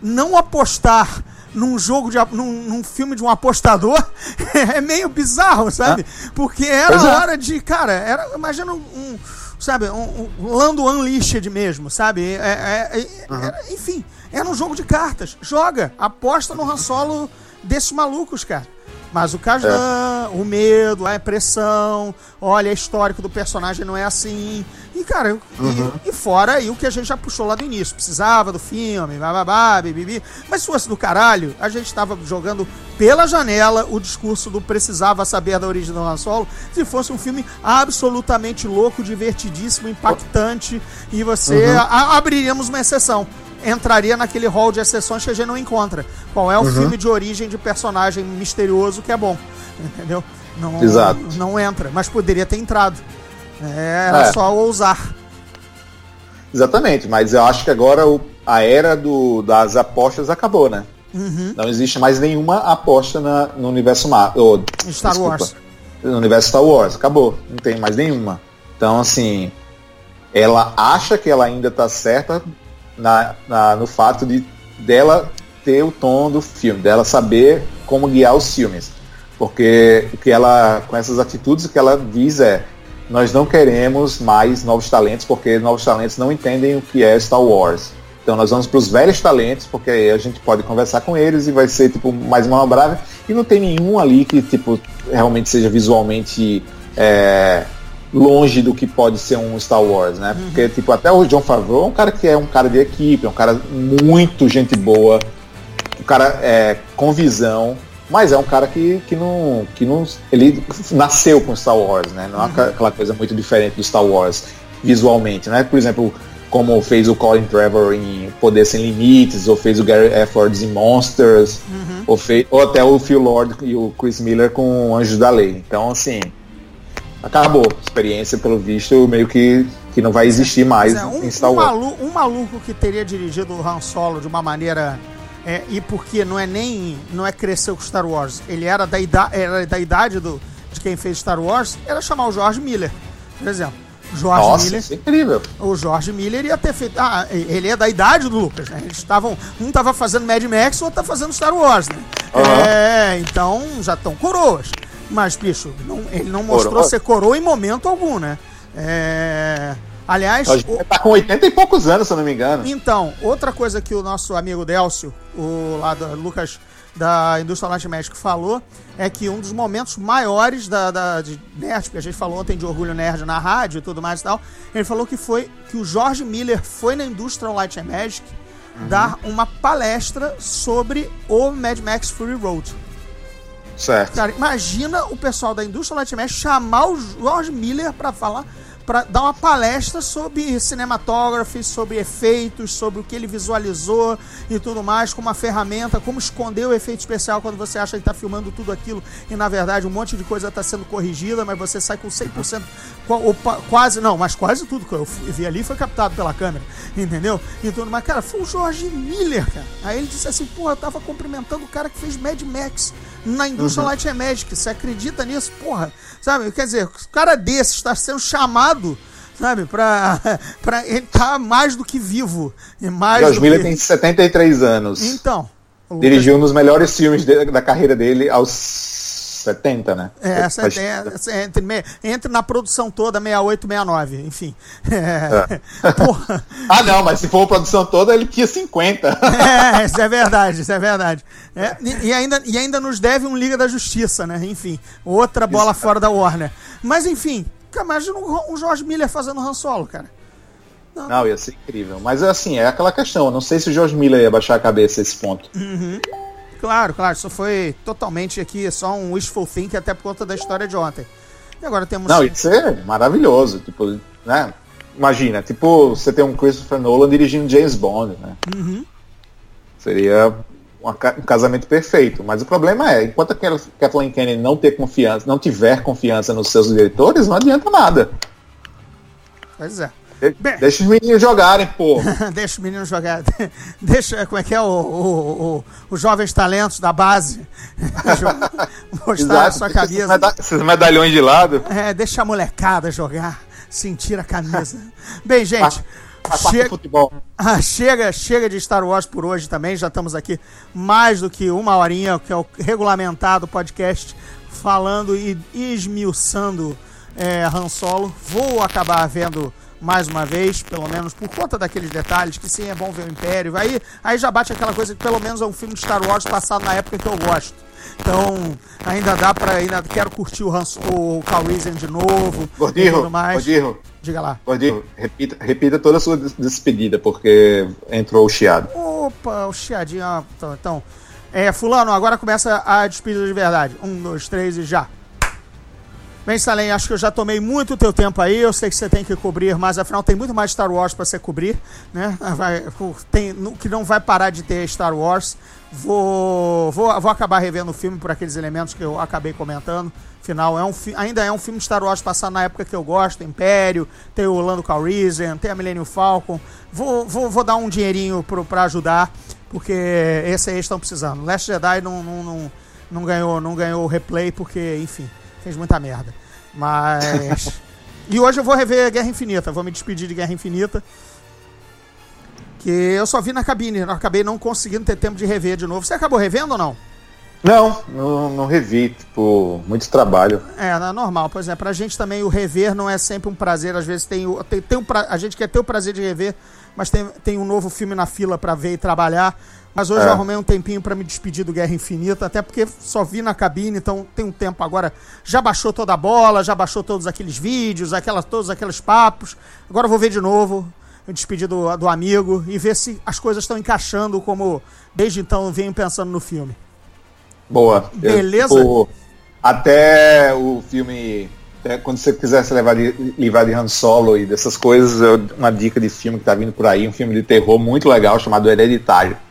não apostar num jogo de. num, num filme de um apostador é meio bizarro, sabe? Porque era
é.
hora de. Cara, era. Imagina um. sabe, um, um Lando Unleashed mesmo, sabe? É, é- é- era- enfim, era um jogo de cartas. Joga, aposta no Han Solo desses malucos, cara. Mas o Kazan, o medo, a impressão, olha, histórico do personagem não é assim. E, cara, e, e fora aí o que a gente já puxou lá do início. Precisava do filme, bababá, bibibi. Mas se fosse do caralho, a gente tava jogando pela janela o discurso do precisava saber da origem do Han Solo. Se fosse um filme absolutamente louco, divertidíssimo, impactante, e você a- abriríamos uma exceção entraria naquele hall de exceções que a gente não encontra. Qual é o filme de origem de personagem misterioso que é bom? entendeu? Não,
Exato.
não entra, mas poderia ter entrado. É, era
É.
só ousar.
Exatamente, mas eu acho que agora o- a era do- das apostas acabou, né?
Uhum.
Não existe mais nenhuma aposta na- no universo Marvel.
Star Wars.
No universo Star Wars, acabou. Não tem mais nenhuma. Então, assim, ela acha que ela ainda tá certa na, na- no fato de dela ter o tom do filme, dela saber como guiar os filmes. Porque o que ela, com essas atitudes, o que ela diz é nós não queremos mais novos talentos, porque novos talentos não entendem o que é Star Wars. Então nós vamos para os velhos talentos, porque aí a gente pode conversar com eles e vai ser tipo mais manobrável. E não tem nenhum ali que tipo realmente seja visualmente é, longe do que pode ser um Star Wars, né? Porque tipo até o John Favreau é um cara que é um cara de equipe, é um cara muito gente boa, um cara é, com visão, mas é um cara que, que não que não ele nasceu com Star Wars, né? Não é aquela- aquela coisa muito diferente do Star Wars visualmente, né? Por exemplo, como fez o Colin Trevor em Poder Sem Limites, ou fez o Gary Effords em Monsters, ou, fez, ou até o Phil Lord e o Chris Miller com Anjos da Lei. Então, assim, acabou. A experiência, pelo visto, meio que, que não vai existir mais
é, um,
em Star
um
Wars.
malu- um maluco que teria dirigido o Han Solo de uma maneira. é, e porque não é nem. não é cresceu com Star Wars, ele era da, ida, era da idade do, de quem fez Star Wars, era chamar o George Miller, por exemplo. George
Nossa,
Miller.
isso é incrível.
O George Miller ia ter feito. Ah, ele é da idade do Lucas, né? Eles estavam. Um tava fazendo Mad Max, o outro tá fazendo Star Wars, né?
Aham.
É, então já estão coroas. Mas, bicho, não- ele não mostrou
Coroa.
ser coroa em momento algum, né? É. Aliás, o-
tá com 80 e poucos anos, se eu não me engano.
então, outra coisa que o nosso amigo Delcio, o lá do Lucas da Indústria Light Magic falou, é que um dos momentos maiores da, da de nerd, porque a gente falou ontem de orgulho nerd na rádio e tudo mais e tal, ele falou que foi que o George Miller foi na Indústria Light Magic dar uma palestra sobre o Mad Max Fury Road.
Certo.
Cara, imagina o pessoal da indústria Light Mesh chamar o George Miller pra falar, pra dar uma palestra sobre cinematography, sobre efeitos, sobre o que ele visualizou e tudo mais, como uma ferramenta, como esconder o efeito especial quando você acha que tá filmando tudo aquilo e na verdade um monte de coisa tá sendo corrigida, mas você sai com 100%, qua- ou pa- quase, não, mas quase tudo que eu vi ali foi captado pela câmera, entendeu? E tudo, mas cara, foi o George Miller, cara. Aí ele disse assim, porra, eu tava cumprimentando o cara que fez Mad Max na indústria Light and Magic. Você acredita nisso? Porra, sabe? Quer dizer, o cara desse está sendo chamado, sabe, pra, pra ele tá mais do que vivo. E mais
George Miller
que...
tem 73 anos.
Então.
Dirigiu um dos melhores filmes de- da carreira dele aos 70, né?
É, essa
Faz-
é, essa é entre, entre na produção toda 68, 69, enfim. É, Porra.
Ah, não, mas se for a produção toda, ele tinha 50.
É, isso é verdade, isso é verdade. É, e, e ainda, e ainda nos deve um Liga da Justiça, né? Enfim, outra bola fora da Warner. Mas enfim, imagina um, George Miller fazendo Han Solo, cara.
Não, ia ser incrível. Mas assim, é aquela questão. eu Não sei se o George Miller ia baixar a cabeça a esse ponto.
Claro, claro, isso foi totalmente aqui só um wishful think até por conta da história de ontem. E agora temos.
Não, ia ser maravilhoso. Tipo, né? Imagina, tipo, você tem um Christopher Nolan dirigindo James Bond, né? Seria uma ca- um casamento perfeito. Mas o problema é, enquanto a Kath- Kathleen Kennedy não ter confiança, não tiver confiança nos seus diretores, não adianta nada.
Pois é.
Deixa os meninos jogarem, pô.
Deixa o menino jogar. Deixa, como é que é, o, o, o- os jovens talentos da base. Mostrar a sua camisa.
meda- Esses medalhões de lado.
É, deixa a molecada jogar, sentir a camisa. Bem, gente,
A parte do
chega,
futebol.
ah, chega, chega de Star Wars por hoje também. Já estamos aqui mais do que uma horinha, que é o regulamentado podcast, falando e esmiuçando é, Han Solo. Vou acabar vendo mais uma vez, pelo menos por conta daqueles detalhes, que sim, é bom ver o Império. Aí, aí já bate aquela coisa que pelo menos é um filme de Star Wars passado na época que eu gosto. Então, ainda dá pra. Ainda quero curtir o, Han, o Calrissian de novo. e
Gordinho,
tudo mais.
Gordinho,
Diga lá.
Gordinho, repita, repita toda a sua des- despedida, porque entrou o chiado.
Opa, o chiadinho. ó, Então, então, é, Fulano, agora começa a despedida de verdade. Um, dois, três e já. Bem, Salem, acho que eu já tomei muito teu tempo aí. Eu sei que você tem que cobrir, mas afinal tem muito mais Star Wars para você cobrir, né? Vai, tem, que não vai parar de ter Star Wars. Vou, vou, vou acabar revendo o filme por aqueles elementos que eu acabei comentando. Afinal, é um, ainda é um filme de Star Wars passado na época que eu gosto, Império, tem o Lando Calrissian, tem a Millennium Falcon. Vou, vou, vou dar um dinheirinho para ajudar, porque esse aí estão precisando. Last Jedi não, não, não, não ganhou não ganhou replay, porque, enfim, fez muita merda. Mas. e hoje eu vou rever Guerra Infinita, vou me despedir de Guerra Infinita. Que eu só vi na cabine, eu acabei não conseguindo ter tempo de rever de novo. Você acabou revendo ou não?
Não, não, não revi, tipo, muito trabalho.
É, é normal, pois é, pra gente também o rever não é sempre um prazer, às vezes tem, tem, tem um pra, a gente quer ter o prazer de rever, mas tem, tem um novo filme na fila para ver e trabalhar. Mas hoje é. eu arrumei um tempinho para me despedir do Guerra Infinita, até porque só vi na cabine, então tem um tempo agora. Já baixou toda a bola, já baixou todos aqueles vídeos, aquelas, todos aqueles papos. Agora eu vou ver de novo, me despedir do, do amigo e ver se as coisas estão encaixando como desde então eu venho pensando no filme.
Boa.
Beleza?
Eu, até o filme. Até quando você quiser se levar de, livrar de Han Solo e dessas coisas, eu, uma dica de filme que tá vindo por aí, um filme de terror muito legal chamado Hereditário.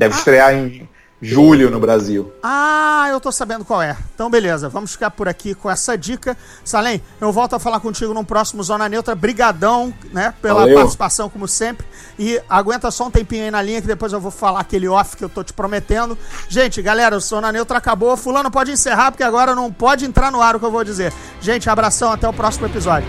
Deve ah. estrear em julho no Brasil.
Ah, eu tô sabendo qual é. Então, beleza, vamos ficar por aqui com essa dica. Salem, eu volto a falar contigo no próximo Zona Neutra. Brigadão, né, pela Valeu. participação, como sempre. E aguenta só um tempinho aí na linha que depois eu vou falar aquele off que eu tô te prometendo. Gente, galera, o Zona Neutra acabou. Fulano pode encerrar, porque agora não pode entrar no ar o que eu vou dizer. Gente, abração, até o próximo episódio.